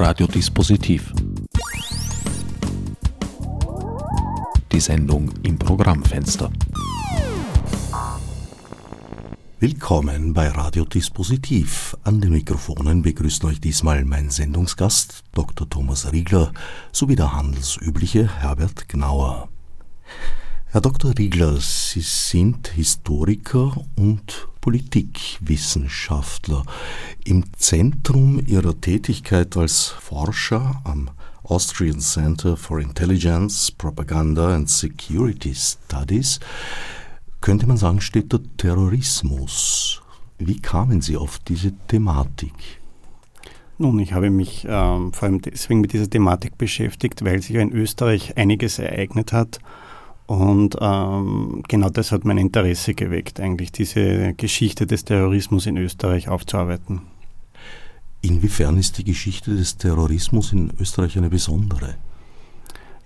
Radiodispositiv. Die Sendung im Programmfenster. Willkommen bei Radiodispositiv. An den Mikrofonen begrüßt euch diesmal mein Sendungsgast Dr. Thomas Riegler sowie der handelsübliche Herbert Gnauer. Herr Dr. Riegler, Sie sind Historiker und Politikwissenschaftler. Im Zentrum Ihrer Tätigkeit als Forscher am Austrian Center for Intelligence, Propaganda and Security Studies könnte man sagen, steht der Terrorismus. Wie kamen Sie auf diese Thematik? Nun, ich habe mich ähm, vor allem deswegen mit dieser Thematik beschäftigt, weil sich in Österreich einiges ereignet hat und ähm, genau das hat mein Interesse geweckt, eigentlich diese Geschichte des Terrorismus in Österreich aufzuarbeiten. Inwiefern ist die Geschichte des Terrorismus in Österreich eine besondere?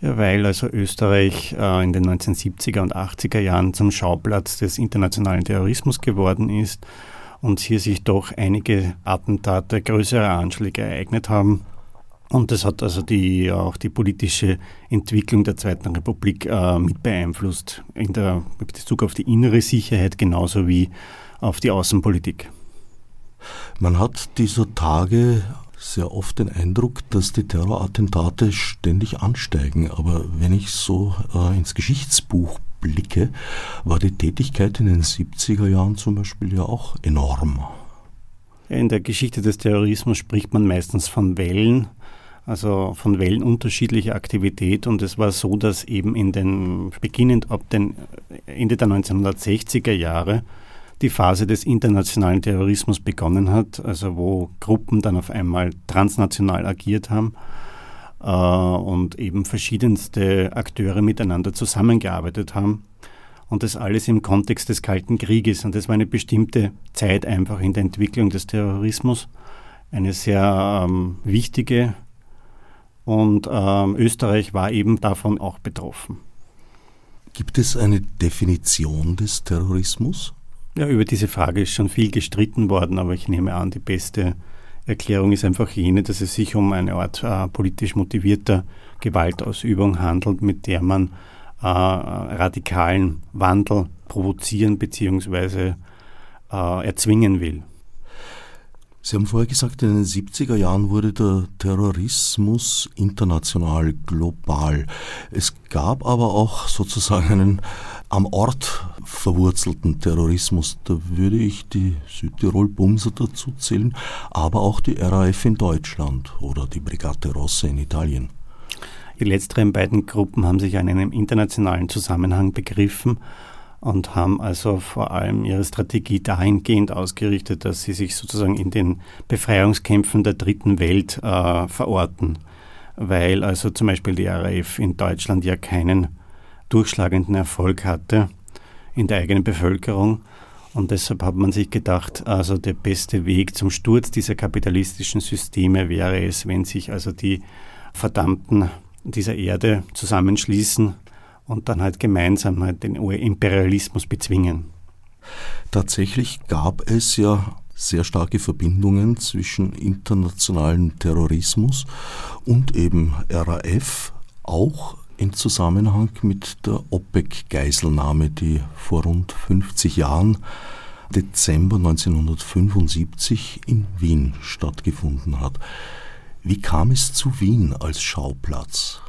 Ja, weil also Österreich äh, in den 1970er und 80er Jahren zum Schauplatz des internationalen Terrorismus geworden ist und hier sich doch einige Attentate, größere Anschläge ereignet haben und das hat also die, auch die politische Entwicklung der Zweiten Republik äh, mit beeinflusst, in der mit Bezug auf die innere Sicherheit genauso wie auf die Außenpolitik. Man hat dieser Tage sehr oft den Eindruck, dass die Terrorattentate ständig ansteigen. Aber wenn ich so äh, ins Geschichtsbuch blicke, war die Tätigkeit in den 70er Jahren zum Beispiel ja auch enorm. In der Geschichte des Terrorismus spricht man meistens von Wellen also von Wellen unterschiedlicher Aktivität. Und es war so, dass eben in den, beginnend ab den Ende der 1960er Jahre, die Phase des internationalen Terrorismus begonnen hat, also wo Gruppen dann auf einmal transnational agiert haben äh, und eben verschiedenste Akteure miteinander zusammengearbeitet haben. Und das alles im Kontext des Kalten Krieges. Und das war eine bestimmte Zeit einfach in der Entwicklung des Terrorismus. Eine sehr ähm, wichtige und ähm, Österreich war eben davon auch betroffen. Gibt es eine Definition des Terrorismus? Ja, über diese Frage ist schon viel gestritten worden, aber ich nehme an, die beste Erklärung ist einfach jene, dass es sich um eine Art äh, politisch motivierter Gewaltausübung handelt, mit der man äh, radikalen Wandel provozieren bzw. Äh, erzwingen will. Sie haben vorher gesagt, in den 70er Jahren wurde der Terrorismus international, global. Es gab aber auch sozusagen einen am Ort verwurzelten Terrorismus. Da würde ich die Südtirol-Bumser dazu zählen, aber auch die RAF in Deutschland oder die Brigate Rosse in Italien. Die letzteren beiden Gruppen haben sich in einem internationalen Zusammenhang begriffen und haben also vor allem ihre Strategie dahingehend ausgerichtet, dass sie sich sozusagen in den Befreiungskämpfen der dritten Welt äh, verorten, weil also zum Beispiel die RAF in Deutschland ja keinen durchschlagenden Erfolg hatte in der eigenen Bevölkerung. Und deshalb hat man sich gedacht, also der beste Weg zum Sturz dieser kapitalistischen Systeme wäre es, wenn sich also die Verdammten dieser Erde zusammenschließen und dann halt gemeinsam halt den Imperialismus bezwingen. Tatsächlich gab es ja sehr starke Verbindungen zwischen internationalem Terrorismus und eben RAF, auch im Zusammenhang mit der OPEC-Geiselnahme, die vor rund 50 Jahren, Dezember 1975, in Wien stattgefunden hat. Wie kam es zu Wien als Schauplatz?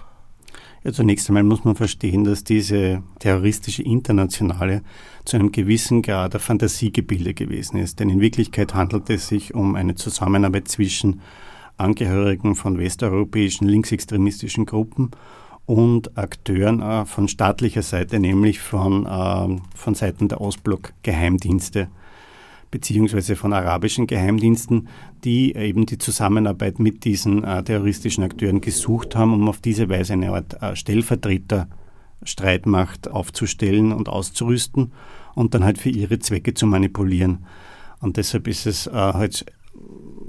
Ja, zunächst einmal muss man verstehen, dass diese terroristische Internationale zu einem gewissen Grad der Fantasiegebilde gewesen ist. Denn in Wirklichkeit handelt es sich um eine Zusammenarbeit zwischen Angehörigen von westeuropäischen linksextremistischen Gruppen und Akteuren äh, von staatlicher Seite, nämlich von, äh, von Seiten der Ostblock-Geheimdienste beziehungsweise von arabischen Geheimdiensten, die eben die Zusammenarbeit mit diesen äh, terroristischen Akteuren gesucht haben, um auf diese Weise eine Art äh, Stellvertreter-Streitmacht aufzustellen und auszurüsten und dann halt für ihre Zwecke zu manipulieren. Und deshalb ist es äh, halt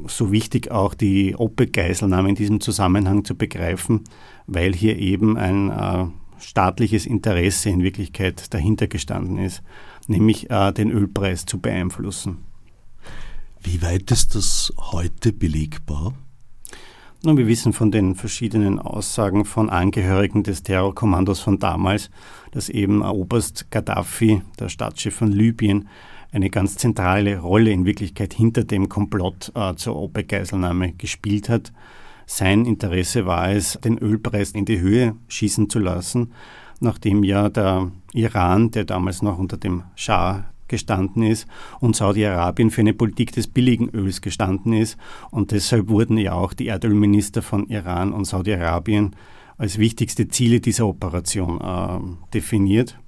so wichtig, auch die OPEC-Geiselnahme in diesem Zusammenhang zu begreifen, weil hier eben ein äh, staatliches Interesse in Wirklichkeit dahinter gestanden ist nämlich äh, den Ölpreis zu beeinflussen. Wie weit ist das heute belegbar? Nun, wir wissen von den verschiedenen Aussagen von Angehörigen des Terrorkommandos von damals, dass eben Oberst Gaddafi, der Staatschef von Libyen, eine ganz zentrale Rolle in Wirklichkeit hinter dem Komplott äh, zur OPEC-Geiselnahme gespielt hat. Sein Interesse war es, den Ölpreis in die Höhe schießen zu lassen, nachdem ja der Iran, der damals noch unter dem Schah gestanden ist und Saudi-Arabien für eine Politik des billigen Öls gestanden ist. Und deshalb wurden ja auch die Erdölminister von Iran und Saudi-Arabien als wichtigste Ziele dieser Operation äh, definiert.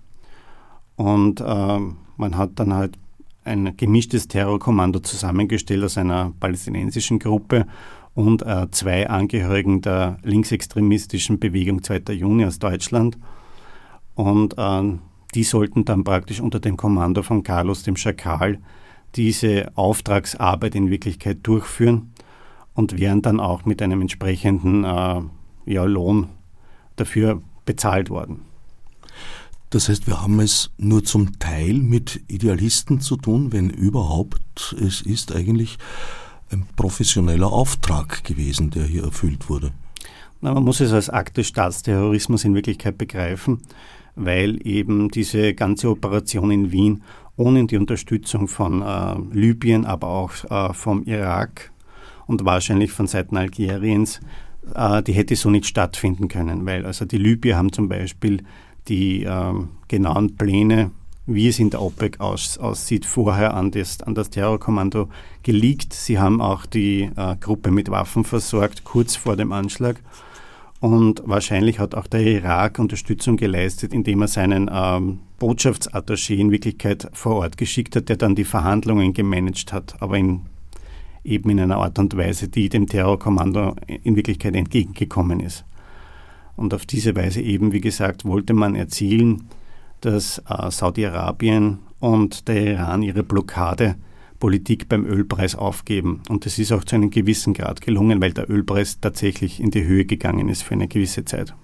Und äh, man hat dann halt ein gemischtes Terrorkommando zusammengestellt aus einer palästinensischen Gruppe und äh, zwei Angehörigen der linksextremistischen Bewegung 2. Juni aus Deutschland. Und äh, die sollten dann praktisch unter dem Kommando von Carlos dem Schakal diese Auftragsarbeit in Wirklichkeit durchführen und wären dann auch mit einem entsprechenden äh, ja, Lohn dafür bezahlt worden. Das heißt, wir haben es nur zum Teil mit Idealisten zu tun, wenn überhaupt es ist eigentlich ein professioneller Auftrag gewesen, der hier erfüllt wurde. Na, man muss es als Akt des Staatsterrorismus in Wirklichkeit begreifen weil eben diese ganze Operation in Wien ohne die Unterstützung von äh, Libyen, aber auch äh, vom Irak und wahrscheinlich von Seiten Algeriens, äh, die hätte so nicht stattfinden können, weil also die Libyer haben zum Beispiel die ähm, genauen Pläne, wie es in der OPEC aus, aussieht, vorher an das, an das Terrorkommando geleakt. Sie haben auch die äh, Gruppe mit Waffen versorgt, kurz vor dem Anschlag. Und wahrscheinlich hat auch der Irak Unterstützung geleistet, indem er seinen ähm, Botschaftsattaché in Wirklichkeit vor Ort geschickt hat, der dann die Verhandlungen gemanagt hat, aber in, eben in einer Art und Weise, die dem Terrorkommando in Wirklichkeit entgegengekommen ist. Und auf diese Weise eben, wie gesagt, wollte man erzielen, dass äh, Saudi-Arabien und der Iran ihre Blockade Politik beim Ölpreis aufgeben. Und das ist auch zu einem gewissen Grad gelungen, weil der Ölpreis tatsächlich in die Höhe gegangen ist für eine gewisse Zeit.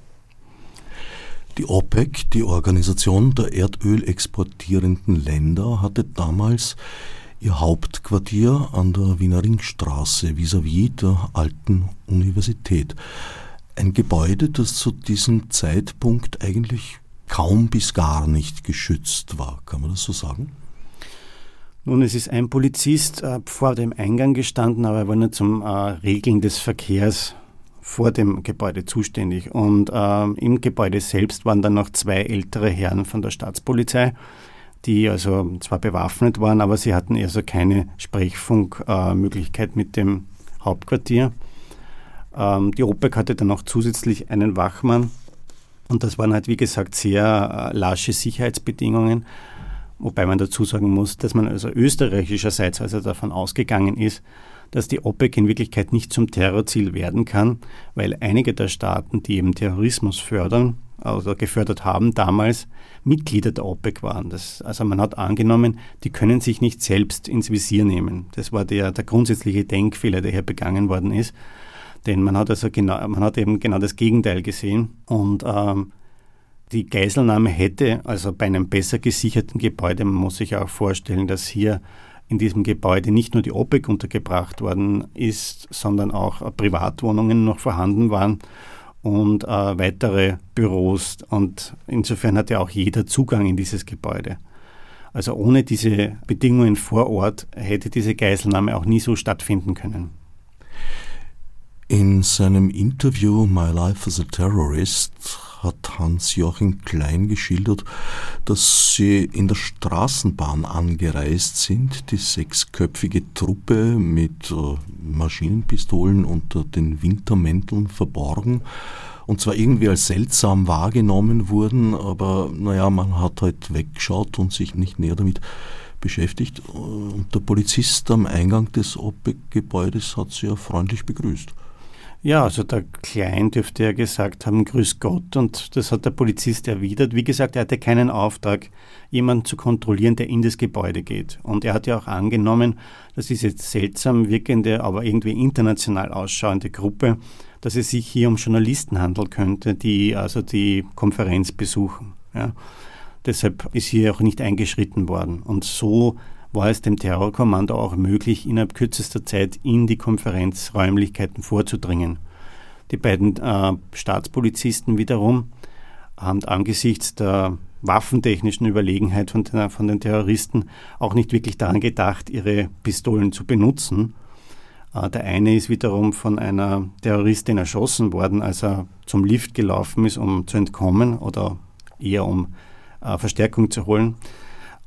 Die OPEC, die Organisation der Erdöl exportierenden Länder, hatte damals ihr Hauptquartier an der Wiener Ringstraße vis-à-vis -vis der alten Universität. Ein Gebäude, das zu diesem Zeitpunkt eigentlich kaum bis gar nicht geschützt war. Kann man das so sagen? Nun, es ist ein Polizist äh, vor dem Eingang gestanden, aber er war nur zum äh, Regeln des Verkehrs vor dem Gebäude zuständig. Und äh, im Gebäude selbst waren dann noch zwei ältere Herren von der Staatspolizei, die also zwar bewaffnet waren, aber sie hatten also keine Sprechfunkmöglichkeit äh, mit dem Hauptquartier. Ähm, die OPEC hatte dann noch zusätzlich einen Wachmann. Und das waren halt, wie gesagt, sehr äh, lasche Sicherheitsbedingungen. Wobei man dazu sagen muss, dass man also österreichischerseits also davon ausgegangen ist, dass die OPEC in Wirklichkeit nicht zum Terrorziel werden kann, weil einige der Staaten, die eben Terrorismus fördern, also gefördert haben, damals Mitglieder der OPEC waren. Das, also man hat angenommen, die können sich nicht selbst ins Visier nehmen. Das war der, der grundsätzliche Denkfehler, der hier begangen worden ist. Denn man hat also genau, man hat eben genau das Gegenteil gesehen. Und ähm, die Geiselnahme hätte also bei einem besser gesicherten Gebäude, man muss sich auch vorstellen, dass hier in diesem Gebäude nicht nur die OPEC untergebracht worden ist, sondern auch Privatwohnungen noch vorhanden waren und äh, weitere Büros. Und insofern hat ja auch jeder Zugang in dieses Gebäude. Also ohne diese Bedingungen vor Ort hätte diese Geiselnahme auch nie so stattfinden können. In seinem Interview My Life as a Terrorist hat Hans-Joachim Klein geschildert, dass sie in der Straßenbahn angereist sind, die sechsköpfige Truppe mit äh, Maschinenpistolen unter den Wintermänteln verborgen und zwar irgendwie als seltsam wahrgenommen wurden, aber naja, man hat halt weggeschaut und sich nicht näher damit beschäftigt. Und der Polizist am Eingang des OPEC-Gebäudes hat sie ja freundlich begrüßt. Ja, also der Klein dürfte ja gesagt haben, grüß Gott, und das hat der Polizist erwidert. Wie gesagt, er hatte keinen Auftrag, jemanden zu kontrollieren, der in das Gebäude geht. Und er hat ja auch angenommen, dass diese seltsam wirkende, aber irgendwie international ausschauende Gruppe, dass es sich hier um Journalisten handeln könnte, die also die Konferenz besuchen. Ja. Deshalb ist hier auch nicht eingeschritten worden. Und so war es dem Terrorkommando auch möglich, innerhalb kürzester Zeit in die Konferenzräumlichkeiten vorzudringen. Die beiden äh, Staatspolizisten wiederum haben angesichts der waffentechnischen Überlegenheit von den, von den Terroristen auch nicht wirklich daran gedacht, ihre Pistolen zu benutzen. Äh, der eine ist wiederum von einer Terroristin erschossen worden, als er zum Lift gelaufen ist, um zu entkommen oder eher um äh, Verstärkung zu holen.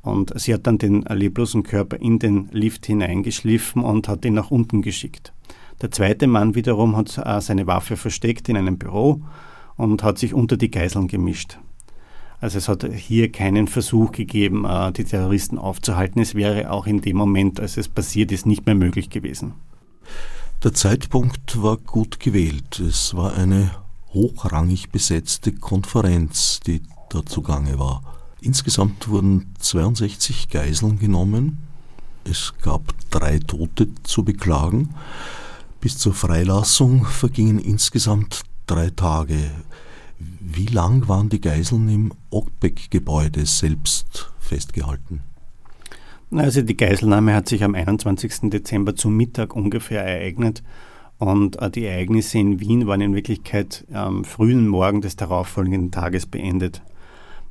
Und sie hat dann den leblosen Körper in den Lift hineingeschliffen und hat ihn nach unten geschickt. Der zweite Mann wiederum hat äh, seine Waffe versteckt in einem Büro und hat sich unter die Geiseln gemischt. Also es hat hier keinen Versuch gegeben, äh, die Terroristen aufzuhalten. Es wäre auch in dem Moment, als es passiert ist, nicht mehr möglich gewesen. Der Zeitpunkt war gut gewählt. Es war eine hochrangig besetzte Konferenz, die da zugange war. Insgesamt wurden 62 Geiseln genommen. Es gab drei Tote zu beklagen. Bis zur Freilassung vergingen insgesamt drei Tage. Wie lang waren die Geiseln im Ockbeck-Gebäude selbst festgehalten? Also die Geiselnahme hat sich am 21. Dezember zum Mittag ungefähr ereignet und äh, die Ereignisse in Wien waren in Wirklichkeit am frühen Morgen des darauffolgenden Tages beendet.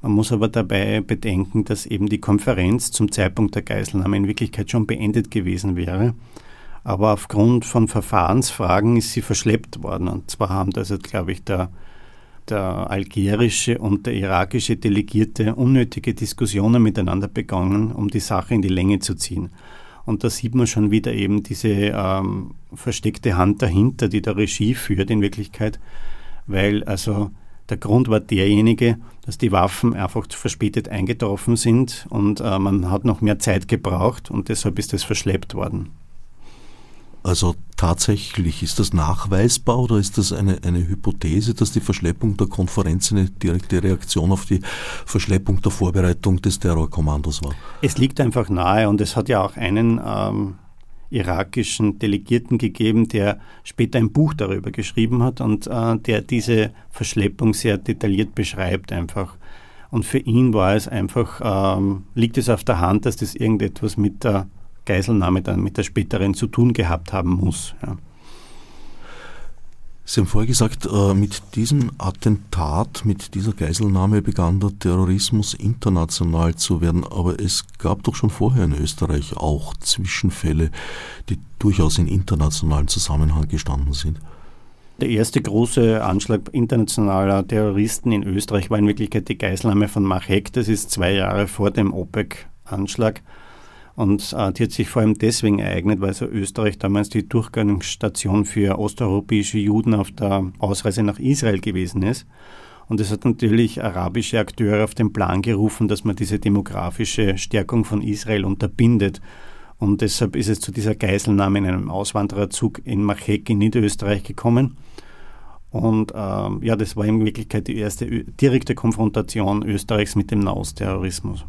Man muss aber dabei bedenken, dass eben die Konferenz zum Zeitpunkt der Geiselnahme in Wirklichkeit schon beendet gewesen wäre aber aufgrund von Verfahrensfragen ist sie verschleppt worden. Und zwar haben das, also, glaube ich, der, der algerische und der irakische Delegierte unnötige Diskussionen miteinander begonnen, um die Sache in die Länge zu ziehen. Und da sieht man schon wieder eben diese ähm, versteckte Hand dahinter, die der Regie führt in Wirklichkeit, weil also der Grund war derjenige, dass die Waffen einfach zu verspätet eingetroffen sind und äh, man hat noch mehr Zeit gebraucht und deshalb ist das verschleppt worden. Also tatsächlich, ist das nachweisbar oder ist das eine, eine Hypothese, dass die Verschleppung der Konferenz eine direkte Reaktion auf die Verschleppung der Vorbereitung des Terrorkommandos war? Es liegt einfach nahe und es hat ja auch einen ähm, irakischen Delegierten gegeben, der später ein Buch darüber geschrieben hat und äh, der diese Verschleppung sehr detailliert beschreibt einfach. Und für ihn war es einfach, ähm, liegt es auf der Hand, dass das irgendetwas mit der Geiselnahme dann mit der späteren zu tun gehabt haben muss. Ja. Sie haben vorher gesagt, äh, mit diesem Attentat, mit dieser Geiselnahme begann der Terrorismus international zu werden. Aber es gab doch schon vorher in Österreich auch Zwischenfälle, die durchaus in internationalen Zusammenhang gestanden sind. Der erste große Anschlag internationaler Terroristen in Österreich war in Wirklichkeit die Geiselnahme von Machek. Das ist zwei Jahre vor dem OPEC-Anschlag. Und äh, die hat sich vor allem deswegen ereignet, weil so Österreich damals die Durchgangsstation für osteuropäische Juden auf der Ausreise nach Israel gewesen ist. Und es hat natürlich arabische Akteure auf den Plan gerufen, dass man diese demografische Stärkung von Israel unterbindet. Und deshalb ist es zu dieser Geiselnahme in einem Auswandererzug in Machek in Niederösterreich gekommen. Und ähm, ja, das war in Wirklichkeit die erste direkte Konfrontation Österreichs mit dem Nahostterrorismus.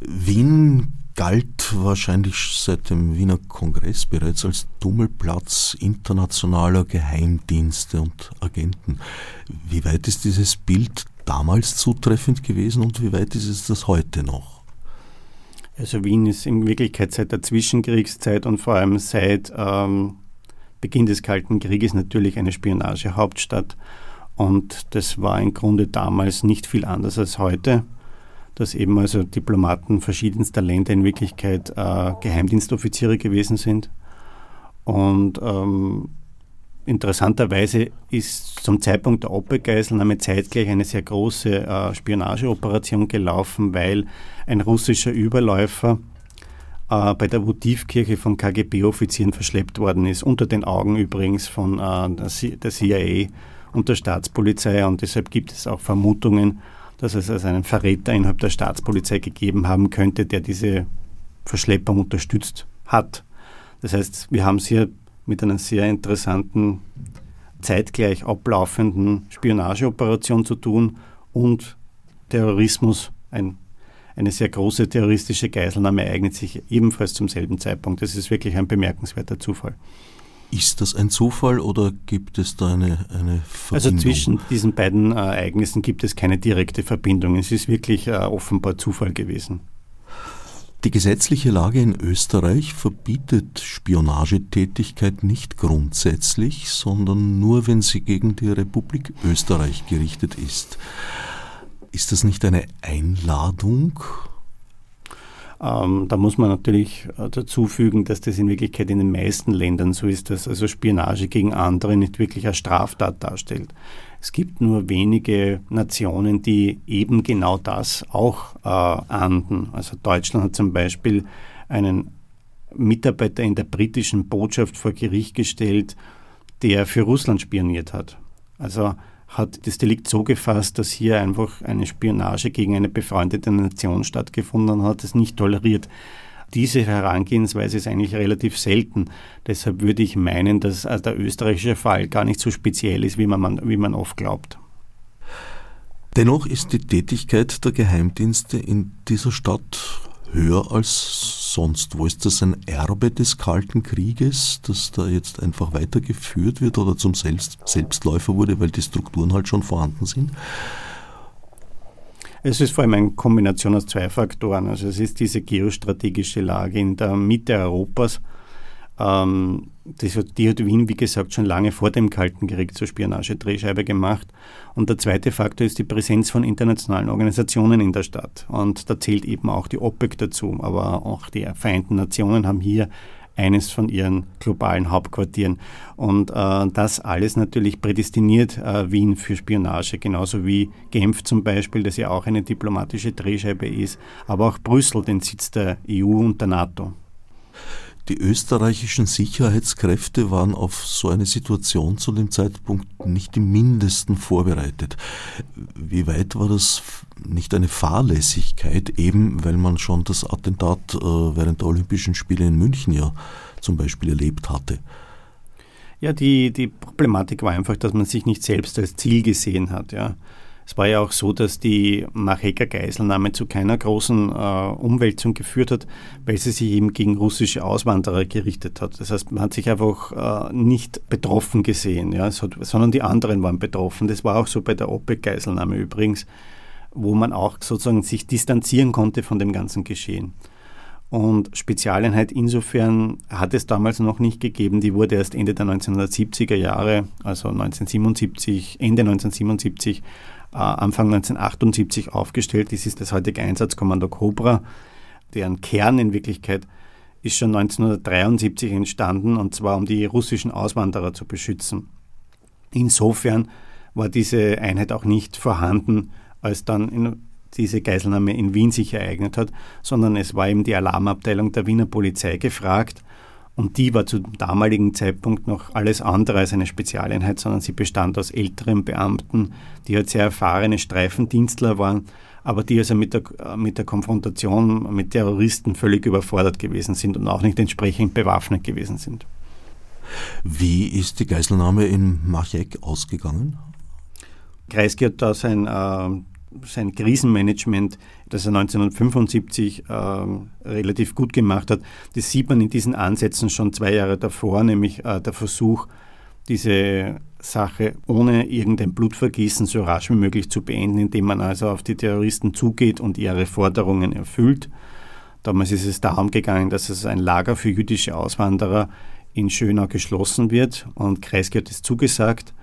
Wien galt wahrscheinlich seit dem Wiener Kongress bereits als Tummelplatz internationaler Geheimdienste und Agenten. Wie weit ist dieses Bild damals zutreffend gewesen und wie weit ist es das heute noch? Also Wien ist in Wirklichkeit seit der Zwischenkriegszeit und vor allem seit ähm, Beginn des Kalten Krieges natürlich eine Spionagehauptstadt. Und das war im Grunde damals nicht viel anders als heute dass eben also Diplomaten verschiedenster Länder in Wirklichkeit äh, Geheimdienstoffiziere gewesen sind. Und ähm, interessanterweise ist zum Zeitpunkt der OPEC-Geiselnahme zeitgleich eine sehr große äh, Spionageoperation gelaufen, weil ein russischer Überläufer äh, bei der Votivkirche von KGB-Offizieren verschleppt worden ist, unter den Augen übrigens von äh, der CIA und der Staatspolizei. Und deshalb gibt es auch Vermutungen, dass es also einen Verräter innerhalb der Staatspolizei gegeben haben könnte, der diese Verschleppung unterstützt hat. Das heißt, wir haben es hier mit einer sehr interessanten, zeitgleich ablaufenden Spionageoperation zu tun und Terrorismus, ein, eine sehr große terroristische Geiselnahme ereignet sich ebenfalls zum selben Zeitpunkt. Das ist wirklich ein bemerkenswerter Zufall. Ist das ein Zufall oder gibt es da eine, eine Verbindung? Also zwischen diesen beiden äh, Ereignissen gibt es keine direkte Verbindung. Es ist wirklich äh, offenbar Zufall gewesen. Die gesetzliche Lage in Österreich verbietet Spionagetätigkeit nicht grundsätzlich, sondern nur, wenn sie gegen die Republik Österreich gerichtet ist. Ist das nicht eine Einladung? Ähm, da muss man natürlich äh, dazu fügen, dass das in Wirklichkeit in den meisten Ländern so ist, dass also Spionage gegen andere nicht wirklich eine Straftat darstellt. Es gibt nur wenige Nationen, die eben genau das auch äh, ahnden. Also Deutschland hat zum Beispiel einen Mitarbeiter in der britischen Botschaft vor Gericht gestellt, der für Russland spioniert hat. Also hat das Delikt so gefasst, dass hier einfach eine Spionage gegen eine befreundete Nation stattgefunden hat, das nicht toleriert. Diese Herangehensweise ist eigentlich relativ selten. Deshalb würde ich meinen, dass der österreichische Fall gar nicht so speziell ist, wie man, wie man oft glaubt. Dennoch ist die Tätigkeit der Geheimdienste in dieser Stadt höher als sonst? Wo ist das ein Erbe des Kalten Krieges, das da jetzt einfach weitergeführt wird oder zum Selbst Selbstläufer wurde, weil die Strukturen halt schon vorhanden sind? Es ist vor allem eine Kombination aus zwei Faktoren. Also es ist diese geostrategische Lage in der Mitte Europas, ähm, das die hat Wien, wie gesagt, schon lange vor dem Kalten Krieg zur Spionagedrehscheibe gemacht. Und der zweite Faktor ist die Präsenz von internationalen Organisationen in der Stadt. Und da zählt eben auch die OPEC dazu. Aber auch die Vereinten Nationen haben hier eines von ihren globalen Hauptquartieren. Und äh, das alles natürlich prädestiniert äh, Wien für Spionage, genauso wie Genf zum Beispiel, das ja auch eine diplomatische Drehscheibe ist, aber auch Brüssel, den Sitz der EU und der NATO. Die österreichischen Sicherheitskräfte waren auf so eine Situation zu dem Zeitpunkt nicht im mindesten vorbereitet. Wie weit war das nicht eine Fahrlässigkeit, eben weil man schon das Attentat äh, während der Olympischen Spiele in München ja zum Beispiel erlebt hatte? Ja, die, die Problematik war einfach, dass man sich nicht selbst als Ziel gesehen hat. Ja. Es war ja auch so, dass die Macheka-Geiselnahme zu keiner großen äh, Umwälzung geführt hat, weil sie sich eben gegen russische Auswanderer gerichtet hat. Das heißt, man hat sich einfach äh, nicht betroffen gesehen, ja, hat, sondern die anderen waren betroffen. Das war auch so bei der OPEC-Geiselnahme übrigens, wo man auch sozusagen sich distanzieren konnte von dem ganzen Geschehen. Und Spezialeinheit insofern hat es damals noch nicht gegeben. Die wurde erst Ende der 1970er Jahre, also 1977, Ende 1977 äh, Anfang 1978 aufgestellt. Das ist das heutige Einsatzkommando Cobra, deren Kern in Wirklichkeit ist schon 1973 entstanden, und zwar um die russischen Auswanderer zu beschützen. Insofern war diese Einheit auch nicht vorhanden, als dann diese Geiselnahme in Wien sich ereignet hat, sondern es war eben die Alarmabteilung der Wiener Polizei gefragt, und die war zu damaligen Zeitpunkt noch alles andere als eine Spezialeinheit, sondern sie bestand aus älteren Beamten, die halt sehr erfahrene Streifendienstler waren, aber die also mit der, mit der Konfrontation mit Terroristen völlig überfordert gewesen sind und auch nicht entsprechend bewaffnet gewesen sind. Wie ist die Geiselnahme in Machek ausgegangen? Kreisky hat da sein äh, sein Krisenmanagement, das er 1975 äh, relativ gut gemacht hat, das sieht man in diesen Ansätzen schon zwei Jahre davor, nämlich äh, der Versuch, diese Sache ohne irgendein Blutvergießen so rasch wie möglich zu beenden, indem man also auf die Terroristen zugeht und ihre Forderungen erfüllt. Damals ist es darum gegangen, dass es ein Lager für jüdische Auswanderer in Schönau geschlossen wird und Kreisky hat es zugesagt.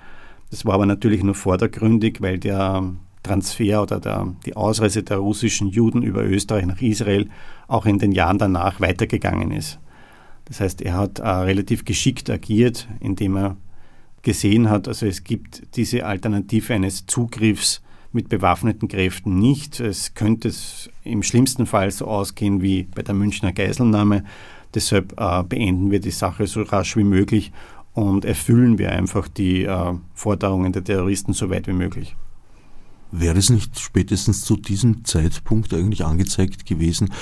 Das war aber natürlich nur vordergründig, weil der Transfer oder der, die Ausreise der russischen Juden über Österreich nach Israel auch in den Jahren danach weitergegangen ist. Das heißt, er hat äh, relativ geschickt agiert, indem er gesehen hat, also es gibt diese Alternative eines Zugriffs mit bewaffneten Kräften nicht. Es könnte im schlimmsten Fall so ausgehen wie bei der Münchner Geiselnahme. Deshalb äh, beenden wir die Sache so rasch wie möglich und erfüllen wir einfach die äh, Forderungen der Terroristen so weit wie möglich. Wäre es nicht spätestens zu diesem Zeitpunkt eigentlich angezeigt gewesen,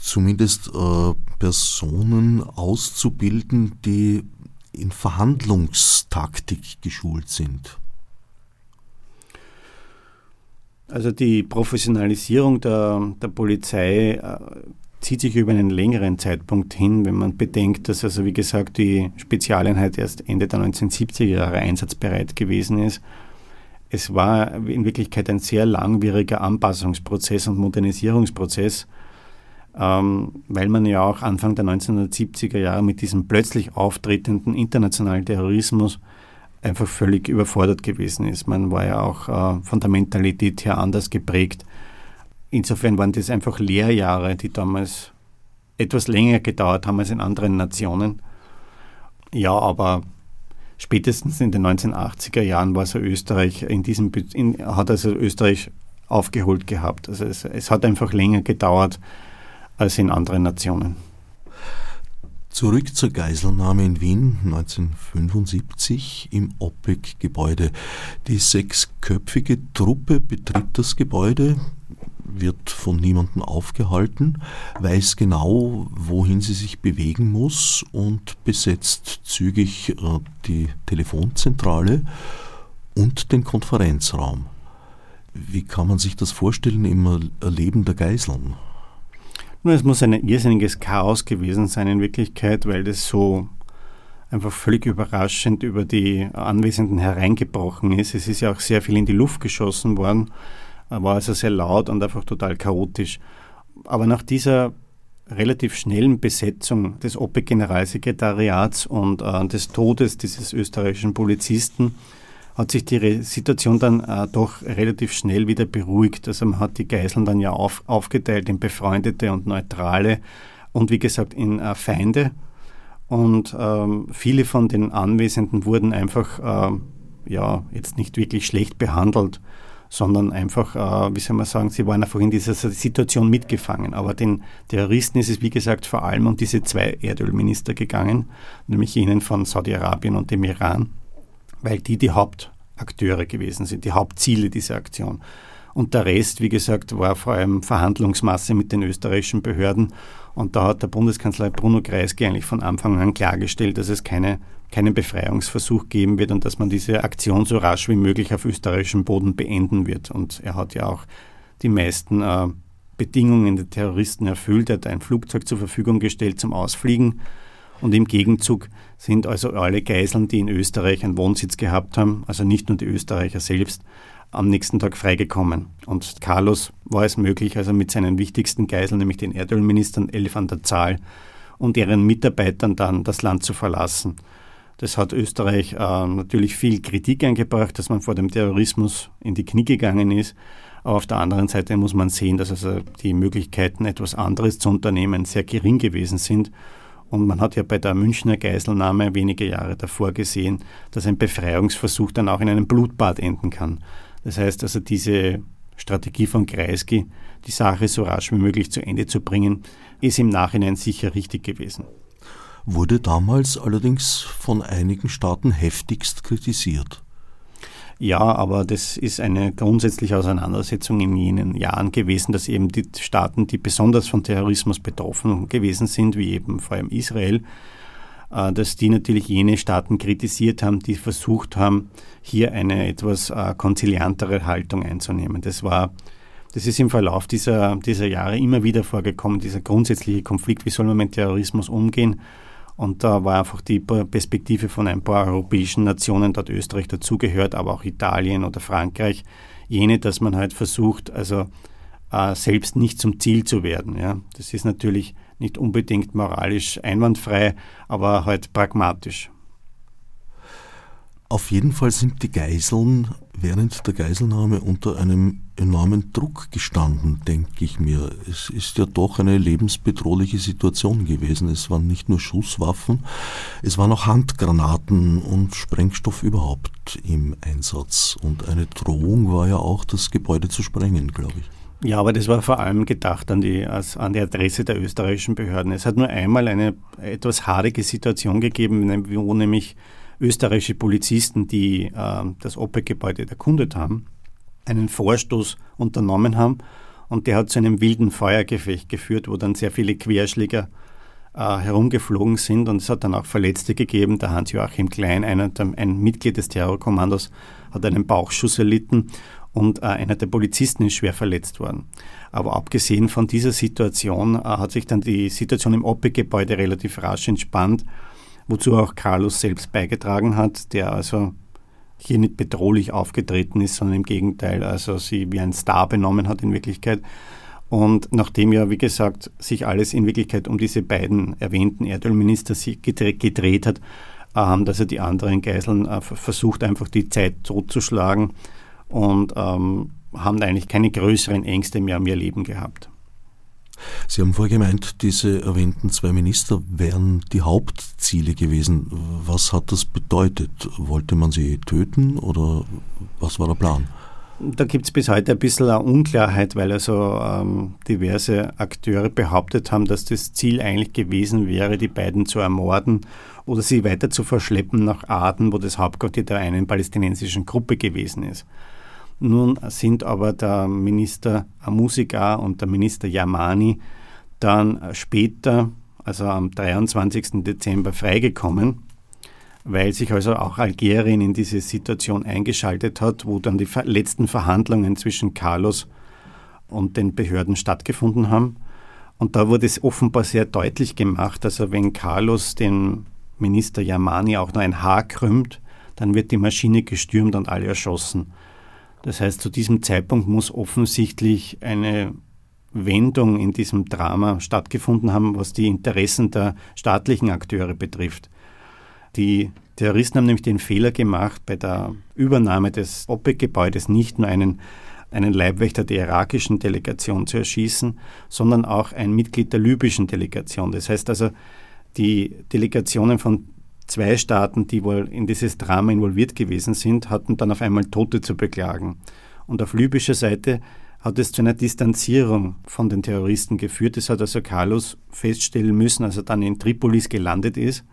zumindest äh, Personen auszubilden, die in Verhandlungstaktik geschult sind? Also die Professionalisierung der, der Polizei äh, zieht sich über einen längeren Zeitpunkt hin, wenn man bedenkt, dass also wie gesagt die Spezialeinheit erst Ende der 1970er Jahre einsatzbereit gewesen ist es war in Wirklichkeit ein sehr langwieriger Anpassungsprozess und Modernisierungsprozess. ähm, weil man ja auch Anfang der 1970er Jahre mit diesem plötzlich auftretenden internationalen Terrorismus einfach völlig überfordert gewesen ist. Man war ja auch äh, von der Mentalität her anders geprägt. Insofern waren das einfach Lehrjahre, die damals etwas länger gedauert haben als in anderen Nationen. Ja, aber spätestens in den 1980er Jahren war so Österreich in diesem in, hat also Österreich aufgeholt gehabt. Also es, es hat einfach länger gedauert als in anderen Nationen. Zurück zur Geiselnahme in Wien 1975 im OPEC-Gebäude. Die sechsköpfige Truppe betritt das Gebäude, wird von niemandem aufgehalten, weiß genau, wohin sie sich bewegen muss und besetzt zügig äh, die Telefonzentrale und den Konferenzraum. Wie kann man sich das vorstellen im Erleben der Geiseln? Nur es muss ein irrsinniges Chaos gewesen sein in Wirklichkeit, weil das so einfach völlig überraschend über die Anwesenden hereingebrochen ist. Es ist ja auch sehr viel in die Luft geschossen worden war also sehr laut und einfach total chaotisch. Aber nach dieser relativ schnellen Besetzung des OPEC-Generalsekretariats und äh, des Todes dieses österreichischen Polizisten hat sich die Situation dann äh, doch relativ schnell wieder beruhigt. Also man hat die Geiseln dann ja auf, aufgeteilt in Befreundete und Neutrale und wie gesagt in äh, Feinde. Und ähm, viele von den Anwesenden wurden einfach äh, ja jetzt nicht wirklich schlecht behandelt sondern einfach, äh, wie soll man sagen, sie waren einfach in dieser Situation mitgefangen. Aber den Terroristen ist es, wie gesagt, vor allem um diese zwei Erdölminister gegangen, nämlich jenen von Saudi-Arabien und dem Iran, weil die die Hauptakteure gewesen sind, die Hauptziele dieser Aktion. Und der Rest, wie gesagt, war vor allem Verhandlungsmasse mit den österreichischen Behörden. Und da hat der Bundeskanzler Bruno Kreisky eigentlich von Anfang an klargestellt, dass es keine keinen Befreiungsversuch geben wird und dass man diese Aktion so rasch wie möglich auf österreichischem Boden beenden wird. Und er hat ja auch die meisten äh, Bedingungen der Terroristen erfüllt. Er hat ein Flugzeug zur Verfügung gestellt zum Ausfliegen. Und im Gegenzug sind also alle Geiseln, die in Österreich einen Wohnsitz gehabt haben, also nicht nur die Österreicher selbst, am nächsten Tag freigekommen. Und Carlos war es möglich, also mit seinen wichtigsten Geiseln, nämlich den Erdölministern, elf an der Zahl, und ihren Mitarbeitern dann das Land zu verlassen. Das hat Österreich äh, natürlich viel Kritik eingebracht, dass man vor dem Terrorismus in die Knie gegangen ist. Aber auf der anderen Seite muss man sehen, dass also die Möglichkeiten, etwas anderes zu unternehmen, sehr gering gewesen sind. Und man hat ja bei der Münchner Geiselnahme wenige Jahre davor gesehen, dass ein Befreiungsversuch dann auch in einem Blutbad enden kann. Das heißt also, diese Strategie von Kreisky, die Sache so rasch wie möglich zu Ende zu bringen, ist im Nachhinein sicher richtig gewesen wurde damals allerdings von einigen Staaten heftigst kritisiert. Ja, aber das ist eine grundsätzliche Auseinandersetzung in jenen Jahren gewesen, dass eben die Staaten, die besonders von Terrorismus betroffen gewesen sind, wie eben vor allem Israel, äh, dass die natürlich jene Staaten kritisiert haben, die versucht haben, hier eine etwas äh, konziliantere Haltung einzunehmen. Das war das ist im Verlauf dieser, dieser Jahre immer wieder vorgekommen, dieser grundsätzliche Konflikt, wie soll man mit Terrorismus umgehen. Und da war einfach die Perspektive von ein paar europäischen Nationen, dort Österreich dazugehört, aber auch Italien oder Frankreich, jene, dass man halt versucht, also äh, selbst nicht zum Ziel zu werden. Ja. Das ist natürlich nicht unbedingt moralisch einwandfrei, aber halt pragmatisch. Auf jeden Fall sind die Geiseln während der Geiselnahme unter einem enormen Druck gestanden, denke ich mir. Es ist ja doch eine lebensbedrohliche Situation gewesen. Es waren nicht nur Schusswaffen, es waren auch Handgranaten und Sprengstoff überhaupt im Einsatz. Und eine Drohung war ja auch, das Gebäude zu sprengen, glaube ich. Ja, aber das war vor allem gedacht an die, an die Adresse der österreichischen Behörden. Es hat nur einmal eine etwas haarige Situation gegeben, wo nämlich österreichische Polizisten, die äh, das OPEC-Gebäude erkundet haben, einen Vorstoß unternommen haben und der hat zu einem wilden Feuergefecht geführt, wo dann sehr viele Querschläger äh, herumgeflogen sind und es hat dann auch Verletzte gegeben. Der Hans-Joachim Klein, einer, ein Mitglied des Terrorkommandos, hat einen Bauchschuss erlitten und äh, einer der Polizisten ist schwer verletzt worden. Aber abgesehen von dieser Situation äh, hat sich dann die Situation im OPEC-Gebäude relativ rasch entspannt wozu auch Carlos selbst beigetragen hat, der also hier nicht bedrohlich aufgetreten ist, sondern im Gegenteil, also sie wie ein Star benommen hat in Wirklichkeit. Und nachdem ja, wie gesagt, sich alles in Wirklichkeit um diese beiden erwähnten Erdölminister gedreht hat, haben also die anderen Geiseln äh, versucht, einfach die Zeit totzuschlagen und ähm, haben eigentlich keine größeren Ängste mehr um ihr Leben gehabt. Sie haben vorher gemeint, diese erwähnten zwei Minister wären die Hauptziele gewesen. Was hat das bedeutet? Wollte man sie töten oder was war der Plan? Da gibt es bis heute ein bisschen eine Unklarheit, weil also ähm, diverse Akteure behauptet haben, dass das Ziel eigentlich gewesen wäre, die beiden zu ermorden oder sie weiter zu verschleppen nach Aden, wo das Hauptquartier der einen palästinensischen Gruppe gewesen ist. Nun sind aber der Minister Amusika und der Minister Yamani dann später, also am 23. Dezember, freigekommen weil sich also auch Algerien in diese Situation eingeschaltet hat, wo dann die letzten Verhandlungen zwischen Carlos und den Behörden stattgefunden haben. Und da wurde es offenbar sehr deutlich gemacht, also wenn Carlos den Minister Yamani auch nur ein Haar krümmt, dann wird die Maschine gestürmt und alle erschossen. Das heißt, zu diesem Zeitpunkt muss offensichtlich eine Wendung in diesem Drama stattgefunden haben, was die Interessen der staatlichen Akteure betrifft. Die Terroristen haben nämlich den Fehler gemacht, bei der Übernahme des OPEC-Gebäudes nicht nur einen, einen Leibwächter der irakischen Delegation zu erschießen, sondern auch ein Mitglied der libyschen Delegation. Das heißt also, die Delegationen von zwei Staaten, die wohl in dieses Drama involviert gewesen sind, hatten dann auf einmal Tote zu beklagen. Und auf libyscher Seite hat es zu einer Distanzierung von den Terroristen geführt. Das hat also Carlos feststellen müssen, als er dann in Tripolis gelandet ist,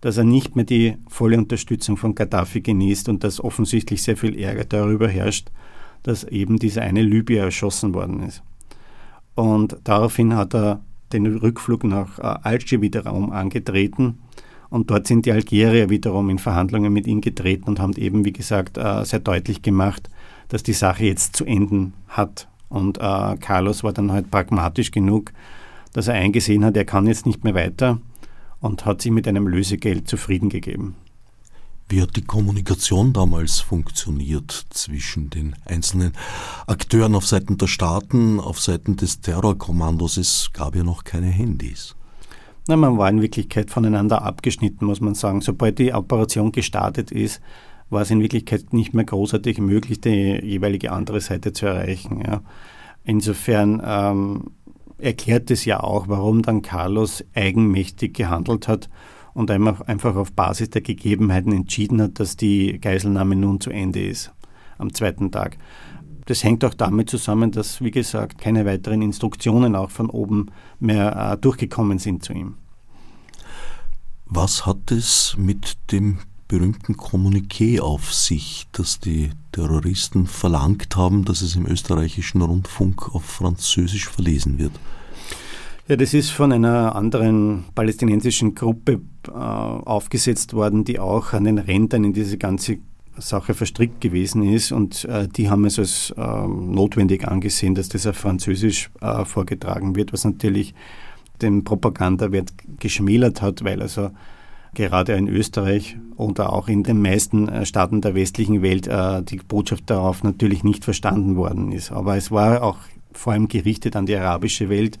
dass er nicht mehr die volle Unterstützung von Gaddafi genießt und dass offensichtlich sehr viel Ärger darüber herrscht, dass eben dieser eine Libyer erschossen worden ist. Und daraufhin hat er den Rückflug nach äh, Alger wiederum angetreten. Und dort sind die Algerier wiederum in Verhandlungen mit ihm getreten und haben eben, wie gesagt, äh, sehr deutlich gemacht, dass die Sache jetzt zu enden hat. Und äh, Carlos war dann halt pragmatisch genug, dass er eingesehen hat, er kann jetzt nicht mehr weiter und hat sich mit einem Lösegeld zufrieden gegeben. Wie hat die Kommunikation damals funktioniert zwischen den einzelnen Akteuren auf Seiten der Staaten, auf Seiten des Terrorkommandos? Es gab ja noch keine Handys. Na, man war in Wirklichkeit voneinander abgeschnitten, muss man sagen. Sobald die Operation gestartet ist, war es in Wirklichkeit nicht mehr großartig möglich, die jeweilige andere Seite zu erreichen. Ja. Insofern ähm, erklärt es ja auch, warum dann Carlos eigenmächtig gehandelt hat und einfach auf Basis der Gegebenheiten entschieden hat, dass die Geiselnahme nun zu Ende ist am zweiten Tag. Das hängt auch damit zusammen, dass, wie gesagt, keine weiteren Instruktionen auch von oben mehr äh, durchgekommen sind zu ihm. Was hat es mit dem berühmten Kommuniqué auf sich, das die Terroristen verlangt haben, dass es im österreichischen Rundfunk auf Französisch verlesen wird? Ja, das ist von einer anderen palästinensischen Gruppe äh, aufgesetzt worden, die auch an den Rändern in diese ganze Sache verstrickt gewesen ist und äh, die haben es als äh, notwendig angesehen, dass das auf Französisch äh, vorgetragen wird, was natürlich den Propagandawert geschmälert hat, weil also gerade in Österreich oder auch in den meisten äh, Staaten der westlichen Welt äh, die Botschaft darauf natürlich nicht verstanden worden ist. Aber es war auch vor allem gerichtet an die arabische Welt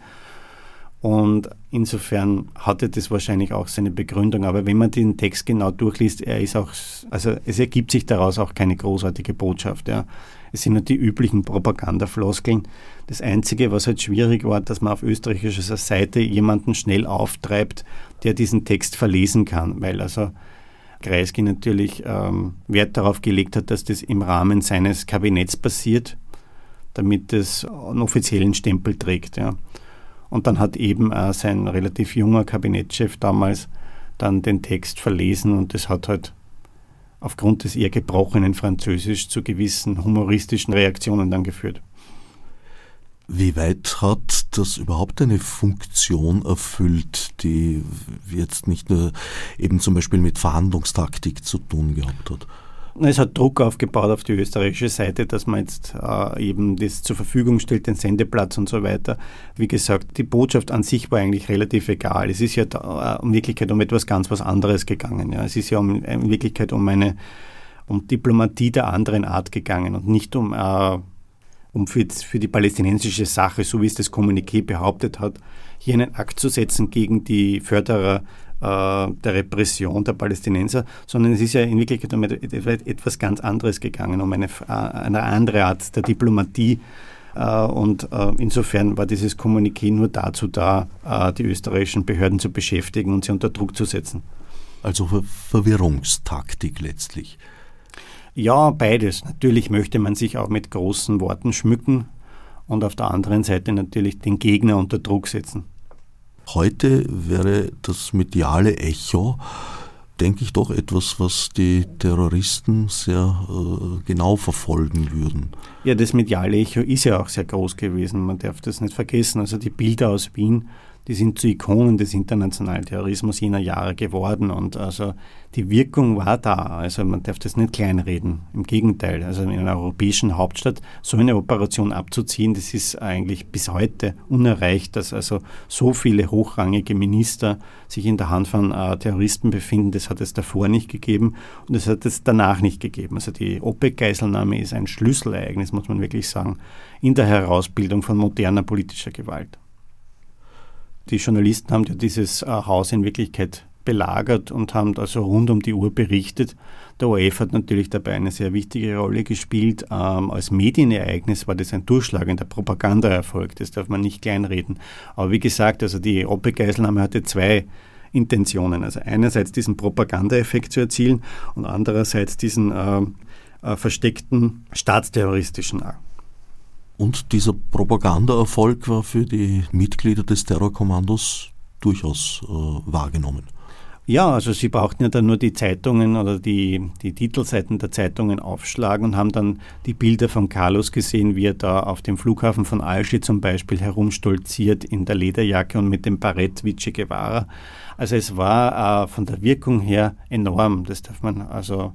und insofern hatte das wahrscheinlich auch seine Begründung. Aber wenn man den Text genau durchliest, er ist auch, also es ergibt sich daraus auch keine großartige Botschaft. Ja. Es sind nur die üblichen Propagandafloskeln. Das Einzige, was halt schwierig war, dass man auf österreichischer Seite jemanden schnell auftreibt, der diesen Text verlesen kann, weil also Kreisky natürlich ähm, Wert darauf gelegt hat, dass das im Rahmen seines Kabinetts passiert, damit es einen offiziellen Stempel trägt. Ja. Und dann hat eben äh, sein relativ junger Kabinettschef damals dann den Text verlesen und das hat halt aufgrund des eher gebrochenen Französisch zu gewissen humoristischen Reaktionen dann geführt. Wie weit hat das überhaupt eine Funktion erfüllt, die jetzt nicht nur eben zum Beispiel mit Verhandlungstaktik zu tun gehabt hat? Es hat Druck aufgebaut auf die österreichische Seite, dass man jetzt äh, eben das zur Verfügung stellt, den Sendeplatz und so weiter. Wie gesagt, die Botschaft an sich war eigentlich relativ egal. Es ist ja da, äh, in Wirklichkeit um etwas ganz was anderes gegangen. Ja. Es ist ja um, in Wirklichkeit um eine um Diplomatie der anderen Art gegangen und nicht um äh, um für, für die palästinensische Sache, so wie es das Kommuniqué behauptet hat, hier einen Akt zu setzen gegen die Förderer äh, der Repression der Palästinenser, sondern es ist ja in Wirklichkeit um etwas ganz anderes gegangen, um eine, äh, eine andere Art der Diplomatie. Äh, und insofern war dieses Kommuniqué nur dazu da, die österreichischen Behörden zu beschäftigen und sie unter Druck zu setzen. Also Verwirrungstaktik letztlich. Ja, beides. Natürlich möchte man sich auch mit großen Worten schmücken und auf der anderen Seite natürlich den Gegner unter Druck setzen. Heute wäre das mediale Echo, denke ich, doch etwas, was die Terroristen sehr äh, genau verfolgen würden. Ja, das mediale Echo ist ja auch sehr groß gewesen. Man darf das nicht vergessen. Also die Bilder aus Wien die sind zu Ikonen des internationalen Terrorismus jener Jahre geworden. Und also die Wirkung war da. Also man darf das nicht kleinreden. Im Gegenteil. Also in einer europäischen Hauptstadt so eine Operation abzuziehen, das ist eigentlich bis heute unerreicht, dass also so viele hochrangige Minister sich in der Hand von äh, Terroristen befinden. Das hat es davor nicht gegeben und das hat es danach nicht gegeben. Also die OPEC-Geiselnahme ist ein Schlüsselereignis, muss man wirklich sagen, in der Herausbildung von moderner politischer Gewalt. Die Journalisten haben ja dieses äh, Haus in Wirklichkeit belagert und haben also rund um die Uhr berichtet. Der ORF hat natürlich dabei eine sehr wichtige Rolle gespielt. Ähm, als Medienereignis war das ein durchschlagender Propagandaerfolg, das darf man nicht kleinreden. Aber wie gesagt, also die Oppe-Geiselnahme hatte zwei Intentionen. Also einerseits diesen Propagandaeffekt zu erzielen und andererseits diesen äh, äh, versteckten staatsterroristischen und dieser Propagandaerfolg war für die Mitglieder des Terrorkommandos durchaus äh, wahrgenommen. Ja, also sie brauchten ja dann nur die Zeitungen oder die, die Titelseiten der Zeitungen aufschlagen und haben dann die Bilder von Carlos gesehen, wie er da auf dem Flughafen von Alger zum Beispiel herumstolziert in der Lederjacke und mit dem Barett Che Guevara. Also es war äh, von der Wirkung her enorm. Das darf man also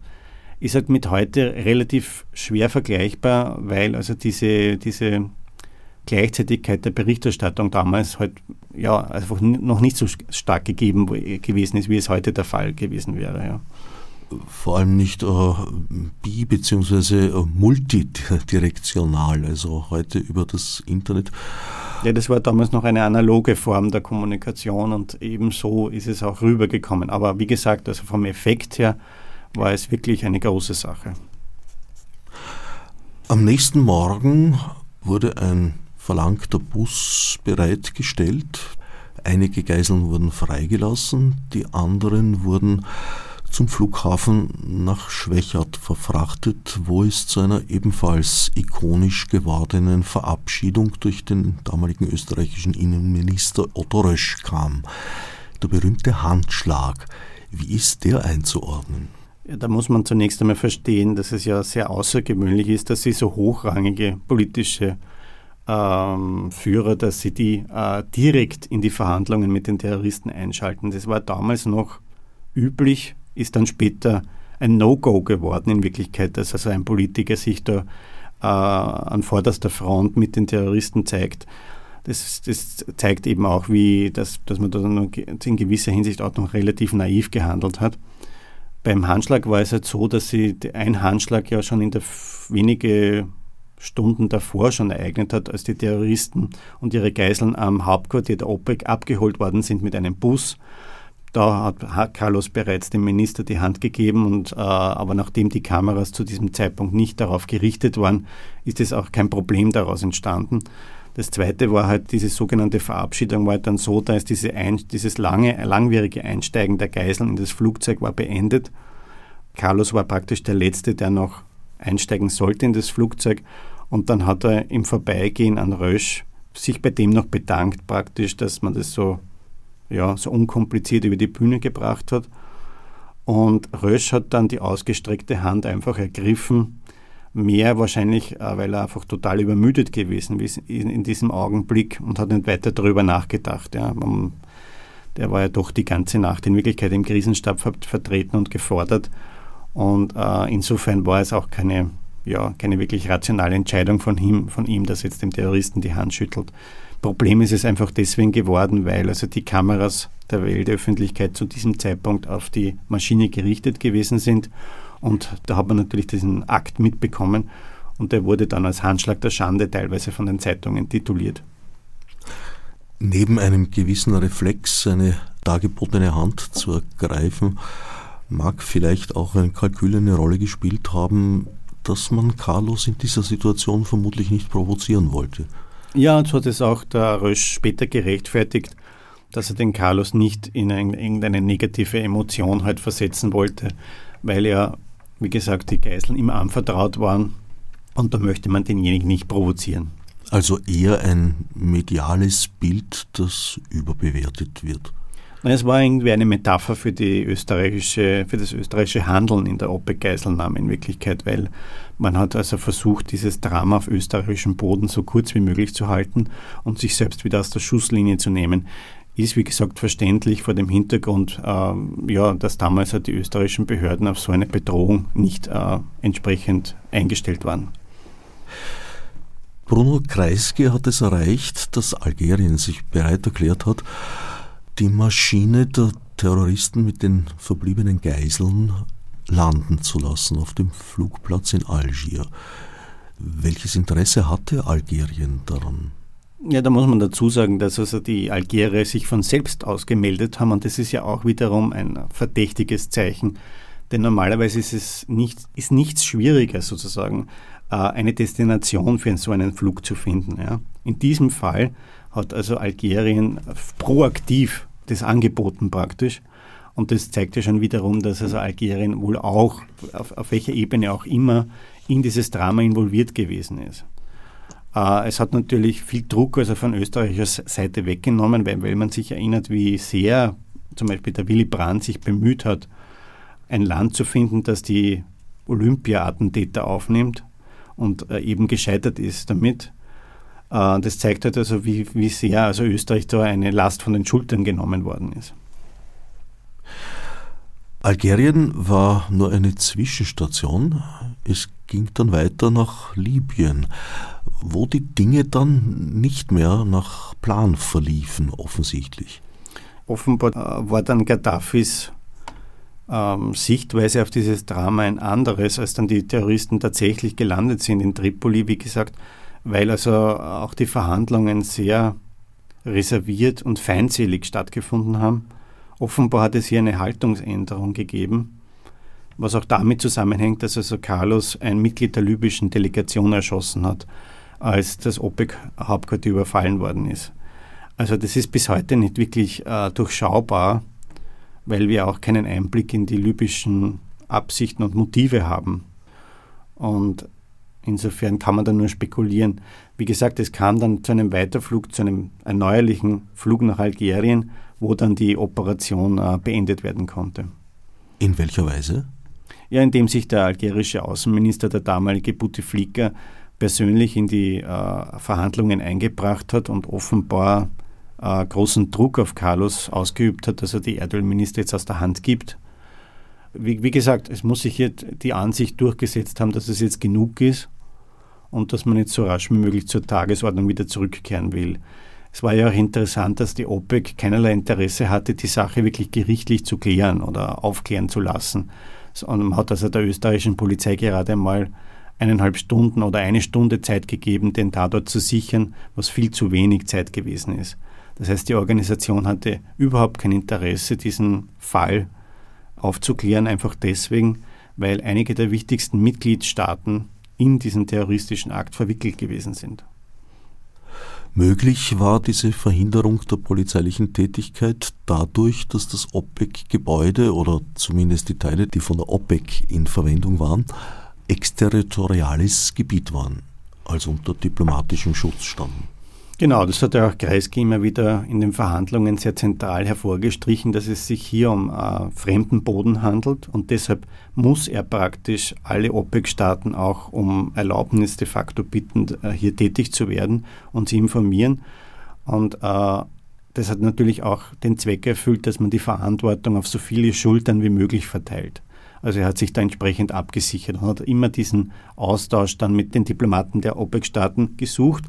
ist halt mit heute relativ schwer vergleichbar, weil also diese, diese Gleichzeitigkeit der Berichterstattung damals halt ja einfach noch nicht so stark gegeben gewesen ist, wie es heute der Fall gewesen wäre. Ja. Vor allem nicht äh, bi- bzw. Äh, multidirektional, also heute über das Internet. Ja, das war damals noch eine analoge Form der Kommunikation und ebenso ist es auch rübergekommen. Aber wie gesagt, also vom Effekt her war es wirklich eine große Sache. Am nächsten Morgen wurde ein verlangter Bus bereitgestellt. Einige Geiseln wurden freigelassen, die anderen wurden zum Flughafen nach Schwächert verfrachtet, wo es zu einer ebenfalls ikonisch gewordenen Verabschiedung durch den damaligen österreichischen Innenminister Otto Rösch kam. Der berühmte Handschlag. Wie ist der einzuordnen? Ja, da muss man zunächst einmal verstehen, dass es ja sehr außergewöhnlich ist, dass sie so hochrangige politische ähm, Führer, dass sie die äh, direkt in die Verhandlungen mit den Terroristen einschalten. Das war damals noch üblich, ist dann später ein No-Go geworden in Wirklichkeit, dass also ein Politiker sich da äh, an vorderster Front mit den Terroristen zeigt. Das, das, zeigt eben auch, wie das, dass man da in gewisser Hinsicht auch noch relativ naiv gehandelt hat. Beim Handschlag war es halt so, dass sie ein Handschlag ja schon in der wenige Stunden davor schon ereignet hat, als die Terroristen und ihre Geiseln am Hauptquartier der OPEC abgeholt worden sind mit einem Bus. Da hat Carlos bereits dem Minister die Hand gegeben, und, äh, aber nachdem die Kameras zu diesem Zeitpunkt nicht darauf gerichtet waren, ist es auch kein Problem daraus entstanden. Das zweite war halt diese sogenannte Verabschiedung war halt dann so, dass diese Ein dieses lange, langwierige Einsteigen der Geiseln in das Flugzeug war beendet. Carlos war praktisch der Letzte, der noch einsteigen sollte in das Flugzeug. Und dann hat er im Vorbeigehen an Rösch sich bei dem noch bedankt, praktisch, dass man das so, ja, so unkompliziert über die Bühne gebracht hat. Und Rösch hat dann die ausgestreckte Hand einfach ergriffen mehr wahrscheinlich, äh, weil er einfach total übermüdet gewesen ist in diesem Augenblick und hat nicht weiter darüber nachgedacht. Ja. Der war ja doch die ganze Nacht in Wirklichkeit im Krisenstab vertreten und gefordert. Und äh, insofern war es auch keine, ja, keine wirklich rationale Entscheidung von ihm, von ihm, dass jetzt dem Terroristen die Hand schüttelt. Problem ist es einfach deswegen geworden, weil also die Kameras der Weltöffentlichkeit zu diesem Zeitpunkt auf die Maschine gerichtet gewesen sind und da hat man natürlich diesen Akt mitbekommen. Und der wurde dann als Handschlag der Schande teilweise von den Zeitungen tituliert. Neben einem gewissen Reflex, eine dargebotene Hand zu ergreifen, mag vielleicht auch ein Kalkül eine Rolle gespielt haben, dass man Carlos in dieser Situation vermutlich nicht provozieren wollte. Ja, so hat es auch der Rösch später gerechtfertigt, dass er den Carlos nicht in irgendeine negative Emotion halt versetzen wollte, weil ja, wie gesagt, die Geiseln ihm anvertraut waren und da möchte man denjenigen nicht provozieren. Also eher ein mediales Bild, das überbewertet wird. Es war irgendwie eine Metapher für, die österreichische, für das österreichische Handeln in der OPEC-Geiselnahme in Wirklichkeit, weil man hat also versucht, dieses Drama auf österreichischem Boden so kurz wie möglich zu halten und sich selbst wieder aus der Schusslinie zu nehmen. Ist, wie gesagt, verständlich vor dem Hintergrund, äh, ja, dass damals halt die österreichischen Behörden auf so eine Bedrohung nicht äh, entsprechend eingestellt waren. Bruno Kreisky hat es erreicht, dass Algerien sich bereit erklärt hat, die Maschine der Terroristen mit den verbliebenen Geiseln landen zu lassen auf dem Flugplatz in Algier. Welches Interesse hatte Algerien daran? Ja, da muss man dazu sagen, dass also die Algerier sich von selbst aus gemeldet haben und das ist ja auch wiederum ein verdächtiges Zeichen. Denn normalerweise ist es nicht, ist nichts schwieriger sozusagen, äh, eine Destination für so einen Flug zu finden. Ja. In diesem Fall hat also Algerien proaktiv das angeboten praktisch. Und das zeigt ja schon wiederum, dass also Algerien wohl auch, auf, auf welcher Ebene auch immer, in dieses Drama involviert gewesen ist. Äh, es hat natürlich viel Druck also von österreichischer Seite weggenommen, weil, weil man sich erinnert, wie sehr zum Beispiel der Willy Brandt sich bemüht hat, ein Land zu finden, das die Olympia-Attentäter aufnimmt und äh, eben gescheitert ist damit. Äh, das zeigt halt also, wie, wie sehr also Österreich da eine Last von den Schultern genommen worden ist. Algerien war nur eine Zwischenstation. Es ging dann weiter nach Libyen, wo die Dinge dann nicht mehr nach Plan verliefen, offensichtlich. Offenbar äh, war dann Gaddafis ähm, Sichtweise auf dieses Drama ein anderes, als dann die Terroristen tatsächlich gelandet sind in Tripoli. Wie gesagt, weil also auch die Verhandlungen sehr reserviert und feindselig stattgefunden haben. Offenbar hat es hier eine Haltungsänderung gegeben, was auch damit zusammenhängt, dass also Carlos ein Mitglied der libyschen Delegation erschossen hat, als das OPEC-Hauptquartier überfallen worden ist. Also das ist bis heute nicht wirklich äh, durchschaubar, weil wir auch keinen Einblick in die libyschen Absichten und Motive haben. Und Insofern kann man da nur spekulieren. Wie gesagt, es kam dann zu einem Weiterflug, zu einem erneuerlichen Flug nach Algerien, wo dann die Operation äh, beendet werden konnte. In welcher Weise? Ja, indem sich der algerische Außenminister, der damalige Bouteflika, persönlich in die äh, Verhandlungen eingebracht hat und offenbar äh, großen Druck auf Carlos ausgeübt hat, dass er die Erdölminister jetzt aus der Hand gibt wie, wie, gesagt, es muss sich hier die Ansicht durchgesetzt haben, dass es jetzt genug ist und dass man jetzt so rasch wie möglich zur Tagesordnung wieder zurückkehren will. Es war ja auch interessant, dass die OPEC keinerlei Interesse hatte, die Sache wirklich gerichtlich zu klären oder aufklären zu lassen. Man hat also der österreichischen Polizei gerade einmal eineinhalb Stunden oder eine Stunde Zeit gegeben, den Tatort zu sichern, was viel zu wenig Zeit gewesen ist. Das heißt, die Organisation hatte überhaupt kein Interesse, diesen Fall aufzuklären, einfach deswegen, weil einige der wichtigsten Mitgliedstaaten in diesen terroristischen Akt verwickelt gewesen sind. Möglich war diese Verhinderung der polizeilichen Tätigkeit dadurch, dass das OPEC-Gebäude oder zumindest die Teile, die von der OPEC in Verwendung waren, exterritoriales Gebiet waren, also unter diplomatischem Schutz standen. Genau, das hat ja auch Kreisky immer wieder in den Verhandlungen sehr zentral hervorgestrichen, dass es sich hier um äh, fremden Boden handelt und deshalb muss er praktisch alle OPEC-Staaten auch um Erlaubnis de facto bitten, äh, hier tätig zu werden und sie informieren. Und äh, das hat natürlich auch den Zweck erfüllt, dass man die Verantwortung auf so viele Schultern wie möglich verteilt. Also er hat sich da entsprechend abgesichert und hat immer diesen Austausch dann mit den Diplomaten der OPEC-Staaten gesucht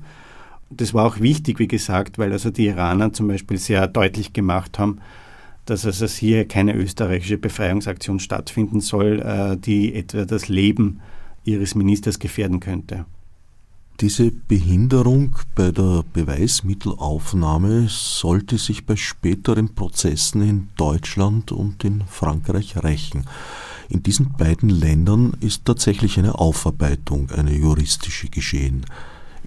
das war auch wichtig, wie gesagt, weil also die Iraner zum Beispiel sehr deutlich gemacht haben, dass also hier keine österreichische Befreiungsaktion stattfinden soll, äh, die etwa das Leben ihres Ministers gefährden könnte. Diese Behinderung bei der Beweismittelaufnahme sollte sich bei späteren Prozessen in Deutschland und in Frankreich rächen. In diesen beiden Ländern ist tatsächlich eine Aufarbeitung, eine juristische geschehen.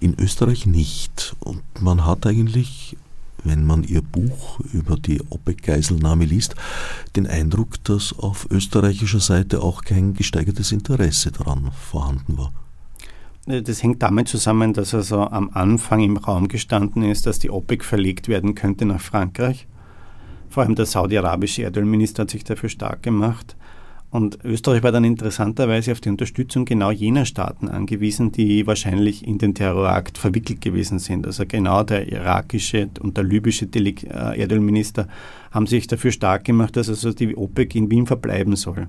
In Österreich nicht. Und man hat eigentlich, wenn man ihr Buch über die OPEC-Geiselnahme liest, den Eindruck, dass auf österreichischer Seite auch kein gesteigertes Interesse daran vorhanden war. Das hängt damit zusammen, dass also am Anfang im Raum gestanden ist, dass die OPEC verlegt werden könnte nach Frankreich. Vor allem der saudi-arabische Erdölminister hat sich dafür stark gemacht. Und Österreich war dann interessanterweise auf die Unterstützung genau jener Staaten angewiesen, die wahrscheinlich in den Terrorakt verwickelt gewesen sind. Also genau der irakische und der libysche äh, Erdölminister haben sich dafür stark gemacht, dass also die OPEC in Wien verbleiben soll.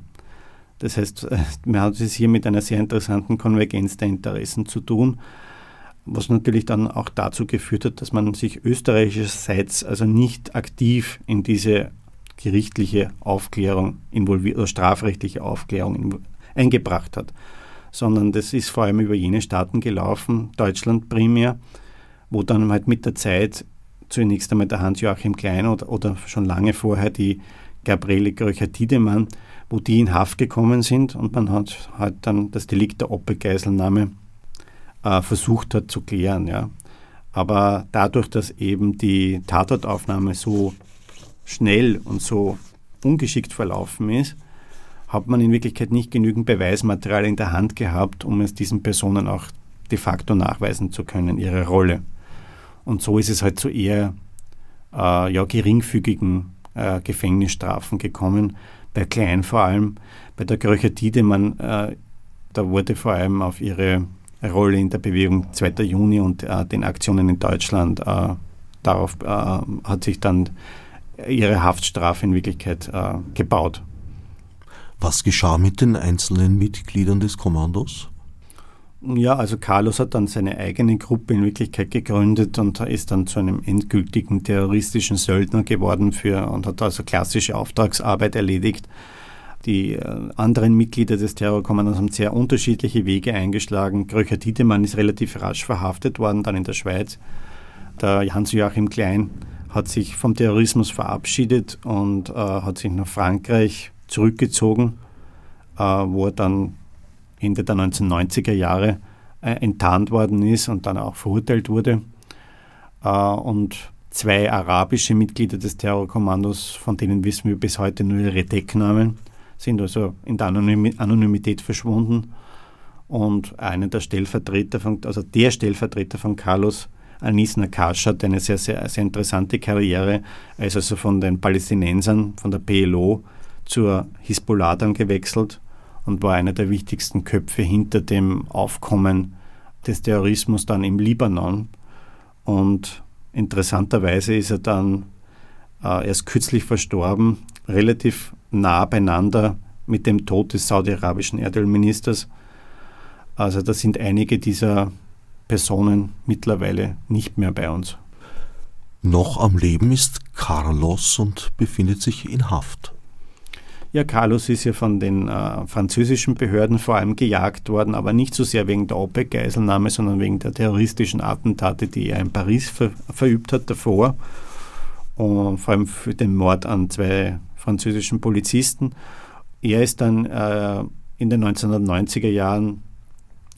Das heißt, man hat es hier mit einer sehr interessanten Konvergenz der Interessen zu tun, was natürlich dann auch dazu geführt hat, dass man sich österreichischerseits also nicht aktiv in diese gerichtliche Aufklärung involviert oder strafrechtliche Aufklärung eingebracht hat, sondern das ist vor allem über jene Staaten gelaufen, Deutschland primär, wo dann halt mit der Zeit zunächst einmal der Hans-Joachim Klein oder, oder, schon lange vorher die Gabriele Gröcher-Tiedemann wo die in Haft gekommen sind und man hat halt dann das Delikt der Opelgeiselnahme äh, versucht hat zu klären. Ja. Aber dadurch, dass eben die Tatortaufnahme so schnell und so ungeschickt verlaufen ist, hat man in Wirklichkeit nicht genügend Beweismaterial in der Hand gehabt, um es diesen Personen auch de facto nachweisen zu können, ihre Rolle. Und so ist es halt zu eher äh, ja, geringfügigen äh, Gefängnisstrafen gekommen, bei Klein vor allem, bei der Gröcher Tiedemann, äh, da wurde vor allem auf ihre Rolle in der Bewegung 2. Juni und äh, den Aktionen in Deutschland, äh, darauf äh, hat sich dann ihre Haftstrafe in Wirklichkeit äh, gebaut. Was geschah mit den einzelnen Mitgliedern des Kommandos? Ja, also Carlos hat dann seine eigene Gruppe in Wirklichkeit gegründet und ist dann zu einem endgültigen terroristischen Söldner geworden für, und hat also klassische Auftragsarbeit erledigt. Die äh, anderen Mitglieder des Terrorkommandos haben sehr unterschiedliche Wege eingeschlagen. Gröcher Tiedemann ist relativ rasch verhaftet worden, dann in der Schweiz. Der Hans-Joachim Klein hat sich vom Terrorismus verabschiedet und äh, hat sich nach Frankreich zurückgezogen, äh, wo er dann Ende der 1990er Jahre äh, enttarnt worden ist und dann auch verurteilt wurde. Äh, und zwei arabische Mitglieder des Terrorkommandos, von denen wissen wir bis heute nur ihre Decknamen, sind also in der Anonymität verschwunden. Und einer der Stellvertreter von, also der Stellvertreter von Carlos Anis Nakash hat eine sehr, sehr, sehr interessante Karriere. Er ist also von den Palästinensern, von der PLO zur Hisbollah dann gewechselt und war einer der wichtigsten Köpfe hinter dem Aufkommen des Terrorismus dann im Libanon. Und interessanterweise ist er dann äh, erst kürzlich verstorben, relativ nah beieinander mit dem Tod des saudi-arabischen Erdölministers. Also da sind einige dieser Personen mittlerweile nicht mehr bei uns. Noch am Leben ist Carlos und befindet sich in Haft. Ja, Carlos ist ja von den äh, französischen Behörden vor allem gejagt worden, aber nicht so sehr wegen der OPEC-Geiselnahme, sondern wegen der terroristischen Attentate, die er in Paris ver verübt hat davor. Und vor allem für den Mord an zwei französischen Polizisten. Er ist dann äh, in den 1990er Jahren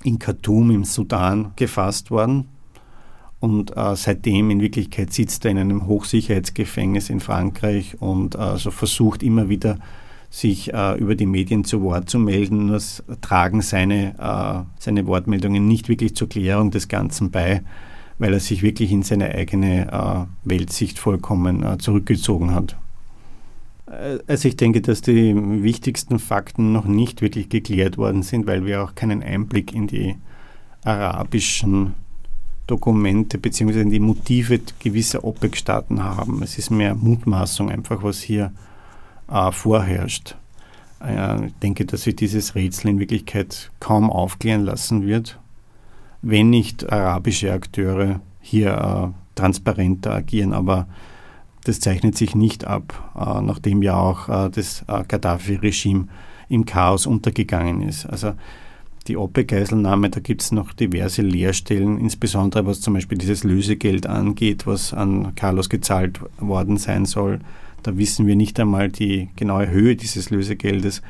in Khartoum im Sudan gefasst worden und äh, seitdem in Wirklichkeit sitzt er in einem Hochsicherheitsgefängnis in Frankreich und äh, so versucht immer wieder sich äh, über die Medien zu Wort zu melden. Nur tragen seine, äh, seine Wortmeldungen nicht wirklich zur Klärung des Ganzen bei, weil er sich wirklich in seine eigene äh, Weltsicht vollkommen äh, zurückgezogen hat. Äh, also ich denke, dass die wichtigsten Fakten noch nicht wirklich geklärt worden sind, weil wir auch keinen Einblick in die arabischen Dokumente bzw. in die Motive gewisser OPEC-Staaten haben. Es ist mehr Mutmaßung einfach, was hier äh, vorherrscht. Äh, ich denke, dass sich dieses Rätsel in Wirklichkeit kaum aufklären lassen wird, wenn nicht arabische Akteure hier äh, transparenter agieren. Aber das zeichnet sich nicht ab, äh, nachdem ja auch äh, das äh, Gaddafi-Regime im Chaos untergegangen ist. Also die OPEC-Geiselnahme, da gibt es noch diverse Leerstellen, insbesondere was zum Beispiel dieses Lösegeld angeht, was an Carlos gezahlt worden sein soll. Da wissen wir nicht einmal die genaue Höhe dieses Lösegeldes.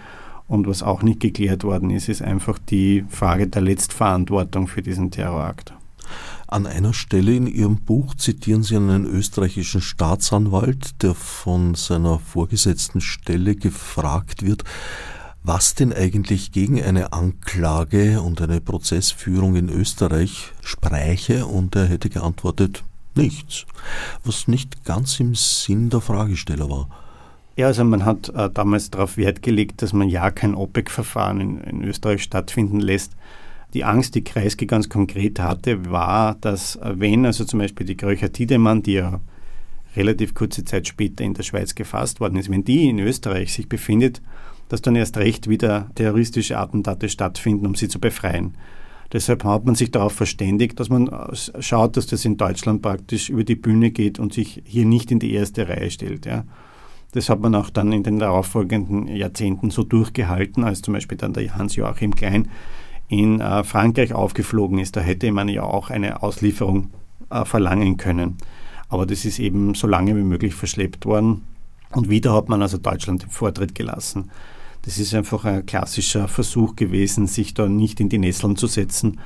Und was auch nicht geklärt worden ist, ist einfach die Frage der Letztverantwortung für diesen Terrorakt. An einer Stelle in Ihrem Buch zitieren Sie einen österreichischen Staatsanwalt, der von seiner vorgesetzten Stelle gefragt wird, was denn eigentlich gegen eine Anklage und eine Prozessführung in Österreich spräche, und er hätte geantwortet, nichts, was nicht ganz im Sinn der Fragesteller war. Ja, also man hat äh, damals darauf Wert gelegt, dass man ja kein OPEC-Verfahren in, in Österreich stattfinden lässt, die Angst, die Kreisky ganz konkret hatte, war, dass wenn also zum Beispiel die Kröcher Tiedemann, die ja relativ kurze Zeit später in der Schweiz gefasst worden ist, wenn die in Österreich sich befindet, dass dann erst recht wieder terroristische Attentate stattfinden, um sie zu befreien. Deshalb hat man sich darauf verständigt, dass man schaut, dass das in Deutschland praktisch über die Bühne geht und sich hier nicht in die erste Reihe stellt. Ja. Das hat man auch dann in den darauffolgenden Jahrzehnten so durchgehalten, als zum Beispiel dann der Hans-Joachim Klein in äh, Frankreich aufgeflogen ist. Da hätte man ja auch eine Auslieferung äh, verlangen können. Aber das ist eben so lange wie möglich verschleppt worden. Und wieder hat man also Deutschland den Vortritt gelassen. Das ist einfach ein klassischer Versuch gewesen, sich da nicht in die Nesseln zu setzen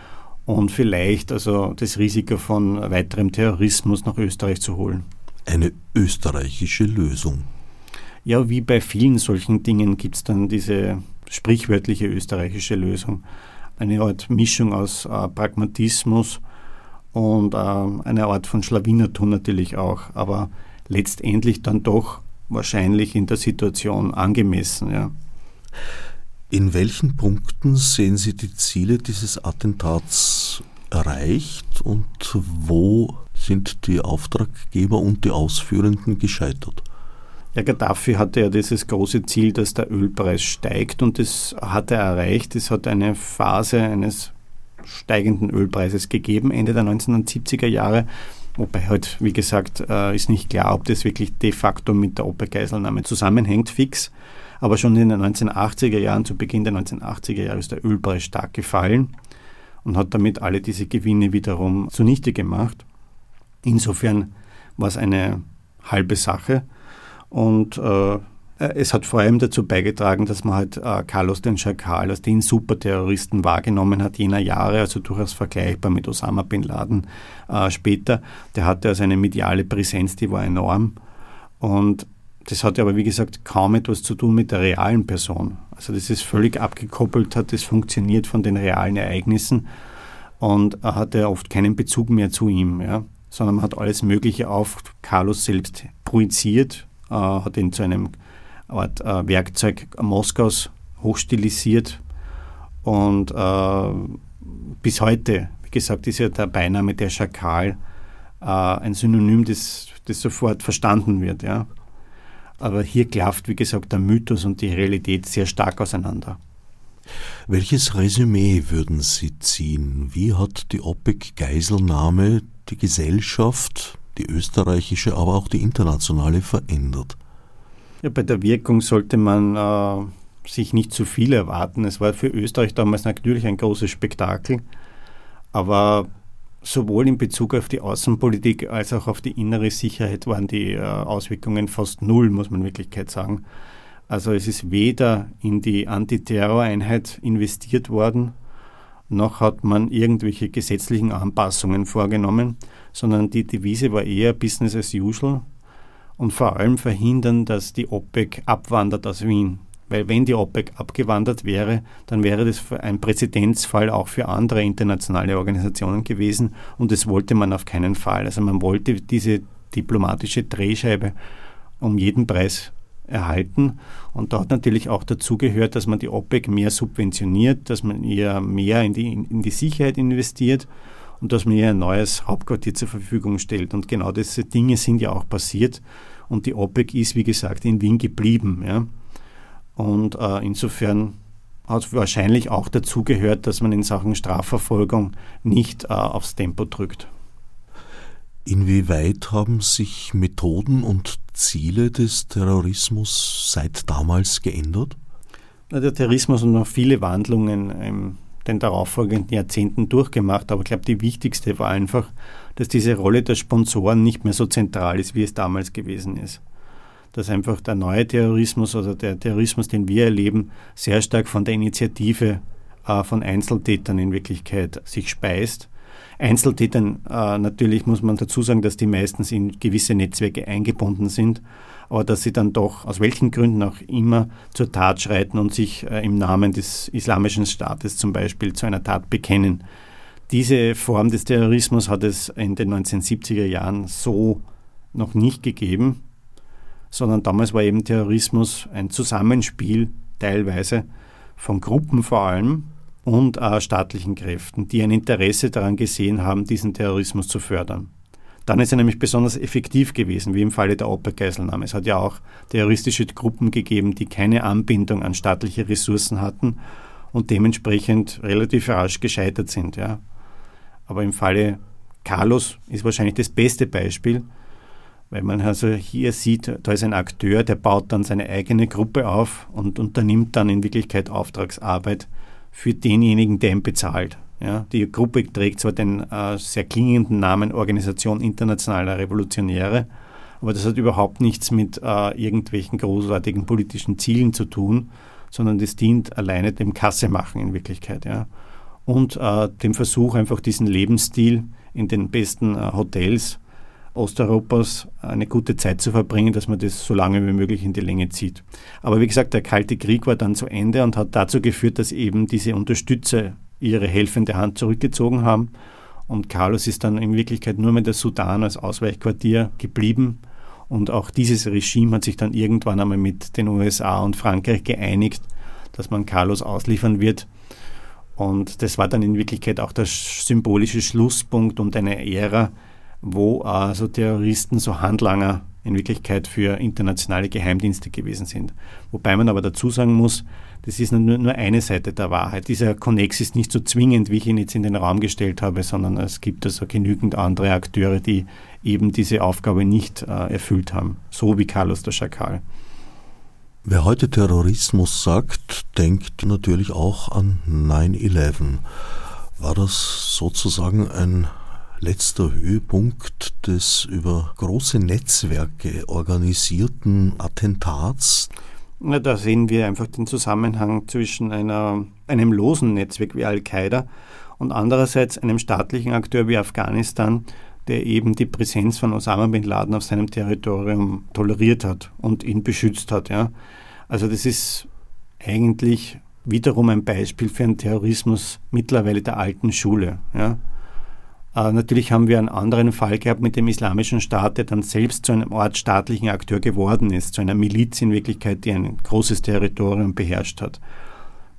und vielleicht also das Risiko von weiterem Terrorismus nach Österreich zu holen. Eine österreichische Lösung. Ja, wie bei vielen solchen Dingen gibt es dann diese sprichwörtliche österreichische Lösung eine Art Mischung aus äh, Pragmatismus und äh, eine Art von Schlawinertum natürlich auch, aber letztendlich dann doch wahrscheinlich in der Situation angemessen. Ja. In welchen Punkten sehen Sie die Ziele dieses Attentats erreicht und wo sind die Auftraggeber und die Ausführenden gescheitert? Ja, Gaddafi hatte ja dieses große Ziel, dass der Ölpreis steigt und das hat er erreicht. Es hat eine Phase eines steigenden Ölpreises gegeben, Ende der 1970er Jahre. Wobei halt, wie gesagt, äh, ist nicht klar, ob das wirklich de facto mit der OPEC-Geiselnahme zusammenhängt, fix. Aber schon in den 1980er Jahren, zu Beginn der 1980er Jahre, ist der Ölpreis stark gefallen und hat damit alle diese Gewinne wiederum zunichte gemacht. Insofern war es eine halbe Sache. Und äh, es hat vor allem dazu beigetragen, dass man halt äh, Carlos den Schakal als den Superterroristen wahrgenommen hat, jener Jahre, also durchaus vergleichbar mit Osama bin Laden äh, später. Der hatte also eine mediale Präsenz, die war enorm. Und das hatte aber, wie gesagt, kaum etwas zu tun mit der realen Person. Also das ist völlig abgekoppelt, hat das funktioniert von den realen Ereignissen und er hatte oft keinen Bezug mehr zu ihm, ja, sondern man hat alles Mögliche auf Carlos selbst projiziert, hat ihn zu einem Art äh, Werkzeug Moskaus hochstilisiert und äh, bis heute, wie gesagt, ist ja der Beiname der Schakal ein Synonym, das, das sofort verstanden wird. Ja. Aber hier klafft, wie gesagt, der Mythos und die Realität sehr stark auseinander. Welches Resümee würden Sie ziehen? Wie hat die OPEC-Geiselnahme die Gesellschaft, die österreichische, aber auch die internationale verändert? Ja, bei der Wirkung sollte man äh, sich nicht zu viel erwarten. Es war für Österreich damals natürlich ein großes Spektakel, aber sowohl in Bezug auf die Außenpolitik als auch auf die innere Sicherheit waren die äh, Auswirkungen fast null, muss man in Wirklichkeit sagen. Also es ist weder in die Antiterroreinheit investiert worden, noch hat man irgendwelche gesetzlichen Anpassungen vorgenommen, sondern die Devise war eher Business as usual und vor allem verhindern, dass die OPEC abwandert aus Wien. Weil wenn die OPEC abgewandert wäre, dann wäre das ein Präzedenzfall auch für andere internationale Organisationen gewesen und das wollte man auf keinen Fall. Also man wollte diese diplomatische Drehscheibe um jeden Preis erhalten. Und da hat natürlich auch dazu gehört, dass man die OPEC mehr subventioniert, dass man ihr mehr in die, in die Sicherheit investiert und dass man ihr ein neues Hauptquartier zur Verfügung stellt. Und genau diese Dinge sind ja auch passiert. Und die OPEC ist, wie gesagt, in Wien geblieben. Ja. Und äh, insofern hat es wahrscheinlich auch dazu gehört, dass man in Sachen Strafverfolgung nicht äh, aufs Tempo drückt. Inwieweit haben sich Methoden und Ziele des Terrorismus seit damals geändert? Der Terrorismus hat noch viele Wandlungen im den darauffolgenden Jahrzehnten durchgemacht. Aber ich glaube, die wichtigste war einfach, dass diese Rolle der Sponsoren nicht mehr so zentral ist, wie es damals gewesen ist. Dass einfach der neue Terrorismus, also der Terrorismus, den wir erleben, sehr stark von der Initiative äh, von Einzeltätern in Wirklichkeit sich speist. Einzeltätern äh, natürlich muss man dazu sagen, dass die meistens in gewisse Netzwerke eingebunden sind aber dass sie dann doch, aus welchen Gründen auch immer, zur Tat schreiten und sich äh, im Namen des Islamischen Staates zum Beispiel zu einer Tat bekennen. Diese Form des Terrorismus hat es in den 1970er Jahren so noch nicht gegeben, sondern damals war eben Terrorismus ein Zusammenspiel teilweise von Gruppen vor allem und äh, staatlichen Kräften, die ein Interesse daran gesehen haben, diesen Terrorismus zu fördern. Dann ist er nämlich besonders effektiv gewesen, wie im Falle der Opel-Geiselnahme. Es hat ja auch terroristische Gruppen gegeben, die keine Anbindung an staatliche Ressourcen hatten und dementsprechend relativ rasch gescheitert sind. Ja. Aber im Falle Carlos ist wahrscheinlich das beste Beispiel, weil man also hier sieht, da ist ein Akteur, der baut dann seine eigene Gruppe auf und unternimmt dann in Wirklichkeit Auftragsarbeit für denjenigen, der ihn bezahlt. Ja, die Gruppe trägt zwar den äh, sehr klingenden Namen Organisation Internationaler Revolutionäre, aber das hat überhaupt nichts mit äh, irgendwelchen großartigen politischen Zielen zu tun, sondern das dient alleine dem Kassemachen in Wirklichkeit. Ja. Und äh, dem Versuch, einfach diesen Lebensstil in den besten äh, Hotels Osteuropas eine gute Zeit zu verbringen, dass man das so lange wie möglich in die Länge zieht. Aber wie gesagt, der Kalte Krieg war dann zu Ende und hat dazu geführt, dass eben diese Unterstützer ihre helfende Hand zurückgezogen haben. Und Carlos ist dann in Wirklichkeit nur mit der Sudan als Ausweichquartier geblieben. Und auch dieses Regime hat sich dann irgendwann einmal mit den USA und Frankreich geeinigt, dass man Carlos ausliefern wird. Und das war dann in Wirklichkeit auch der symbolische Schlusspunkt und eine Ära, wo also Terroristen so Handlanger in Wirklichkeit für internationale Geheimdienste gewesen sind. Wobei man aber dazu sagen muss, das ist nur, nur eine Seite der Wahrheit. Dieser Konnex ist nicht so zwingend, wie ich ihn jetzt in den Raum gestellt habe, sondern es gibt also genügend andere Akteure, die eben diese Aufgabe nicht äh, erfüllt haben, so wie Carlos der Schakal. Wer heute Terrorismus sagt, denkt natürlich auch an 9-11. War das sozusagen ein letzter Höhepunkt des über große Netzwerke organisierten Attentats? Na, da sehen wir einfach den Zusammenhang zwischen einer, einem losen Netzwerk wie Al-Qaida und andererseits einem staatlichen Akteur wie Afghanistan, der eben die Präsenz von Osama bin Laden auf seinem Territorium toleriert hat und ihn beschützt hat. Ja. Also das ist eigentlich wiederum ein Beispiel für einen Terrorismus mittlerweile der alten Schule. Ja. Äh, natürlich haben wir einen anderen Fall gehabt mit dem Islamischen Staat, der dann selbst zu einem ortsstaatlichen Akteur geworden ist, zu einer Miliz in Wirklichkeit, die ein großes Territorium beherrscht hat.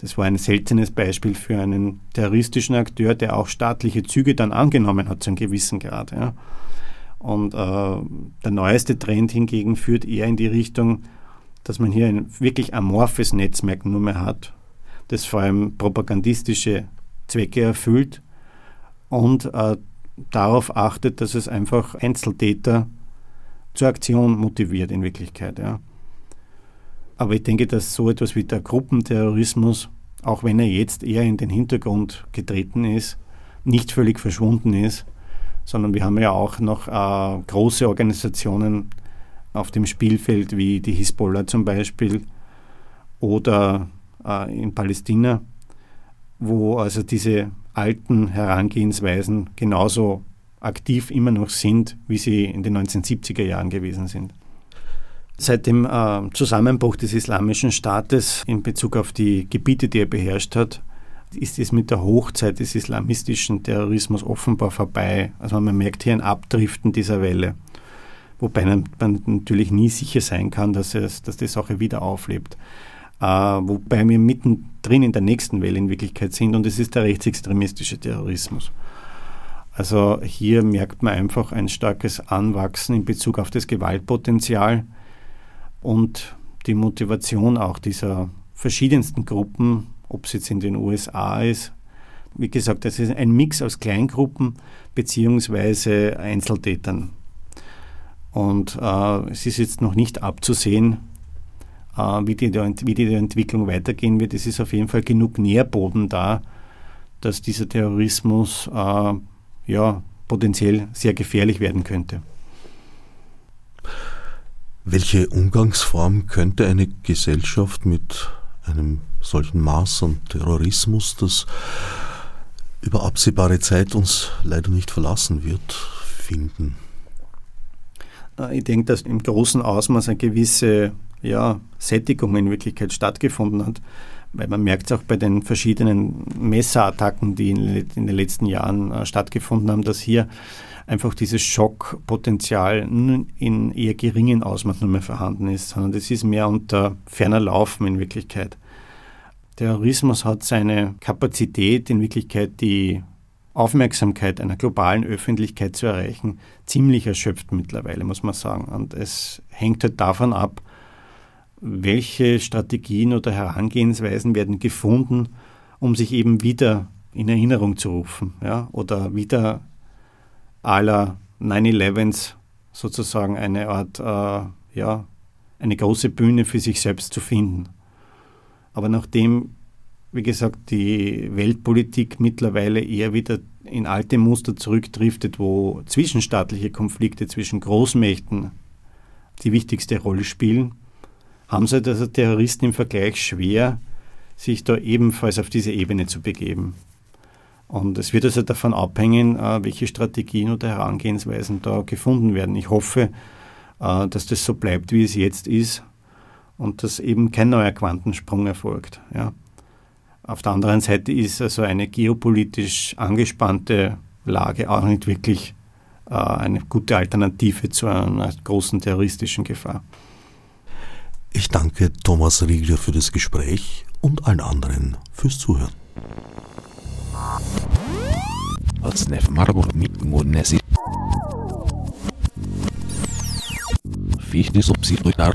Das war ein seltenes Beispiel für einen terroristischen Akteur, der auch staatliche Züge dann angenommen hat zu einem gewissen Grad. Ja. Und äh, der neueste Trend hingegen führt eher in die Richtung, dass man hier ein wirklich amorphes Netzwerk nur mehr hat, das vor allem propagandistische Zwecke erfüllt und äh, darauf achtet, dass es einfach Einzeltäter zur Aktion motiviert in Wirklichkeit. Ja. Aber ich denke, dass so etwas wie der Gruppenterrorismus, auch wenn er jetzt eher in den Hintergrund getreten ist, nicht völlig verschwunden ist, sondern wir haben ja auch noch äh, große Organisationen auf dem Spielfeld wie die Hisbollah zum Beispiel oder äh, in Palästina, wo also diese alten Herangehensweisen genauso aktiv immer noch sind, wie sie in den 1970er Jahren gewesen sind. Seit dem äh, Zusammenbruch des Islamischen Staates in Bezug auf die Gebiete, die er beherrscht hat, ist es mit der Hochzeit des islamistischen Terrorismus offenbar vorbei. Also man merkt hier ein Abdriften dieser Welle. Wobei man natürlich nie sicher sein kann, dass, es, dass die Sache wieder auflebt wobei wir mittendrin in der nächsten Welle in Wirklichkeit sind und es ist der rechtsextremistische Terrorismus. Also hier merkt man einfach ein starkes Anwachsen in Bezug auf das Gewaltpotenzial und die Motivation auch dieser verschiedensten Gruppen, ob es jetzt in den USA ist. Wie gesagt, das ist ein Mix aus Kleingruppen beziehungsweise Einzeltätern. Und äh, es ist jetzt noch nicht abzusehen, äh, wie, die, wie die Entwicklung weitergehen wird. Es ist auf jeden Fall genug Nährboden da, dass dieser Terrorismus äh, ja, potenziell sehr gefährlich werden könnte. Welche Umgangsform könnte eine Gesellschaft mit einem solchen Maß an Terrorismus, das über absehbare Zeit uns leider nicht verlassen wird, finden? Äh, ich denke, dass im großen Ausmaß eine gewisse ja, Sättigung in Wirklichkeit stattgefunden hat, weil man merkt es auch bei den verschiedenen Messerattacken, die in, in den letzten Jahren äh, stattgefunden haben, dass hier einfach dieses Schockpotenzial in eher geringen Ausmaß nur mehr vorhanden ist, sondern das ist mehr unter ferner Laufen in Wirklichkeit. Terrorismus hat seine Kapazität, in Wirklichkeit die Aufmerksamkeit einer globalen Öffentlichkeit zu erreichen, ziemlich erschöpft mittlerweile, muss man sagen. Und es hängt halt davon ab, welche Strategien oder Herangehensweisen werden gefunden, um sich eben wieder in Erinnerung zu rufen ja, oder wieder aller 9-11s sozusagen eine Art, äh, ja, eine große Bühne für sich selbst zu finden. Aber nachdem, wie gesagt, die Weltpolitik mittlerweile eher wieder in alte Muster zurückdriftet, wo zwischenstaatliche Konflikte zwischen Großmächten die wichtigste Rolle spielen, haben sie also Terroristen im Vergleich schwer, sich da ebenfalls auf diese Ebene zu begeben. Und es wird also davon abhängen, äh, welche Strategien oder Herangehensweisen da gefunden werden. Ich hoffe, äh, dass das so bleibt, wie es jetzt ist und dass eben kein neuer Quantensprung erfolgt. Ja. Auf der anderen Seite ist also eine geopolitisch angespannte Lage auch nicht wirklich äh, eine gute Alternative zu einer großen terroristischen Gefahr. Ich danke Thomas Riegler für das Gespräch und allen anderen fürs Zuhören. Fichte subsidiar.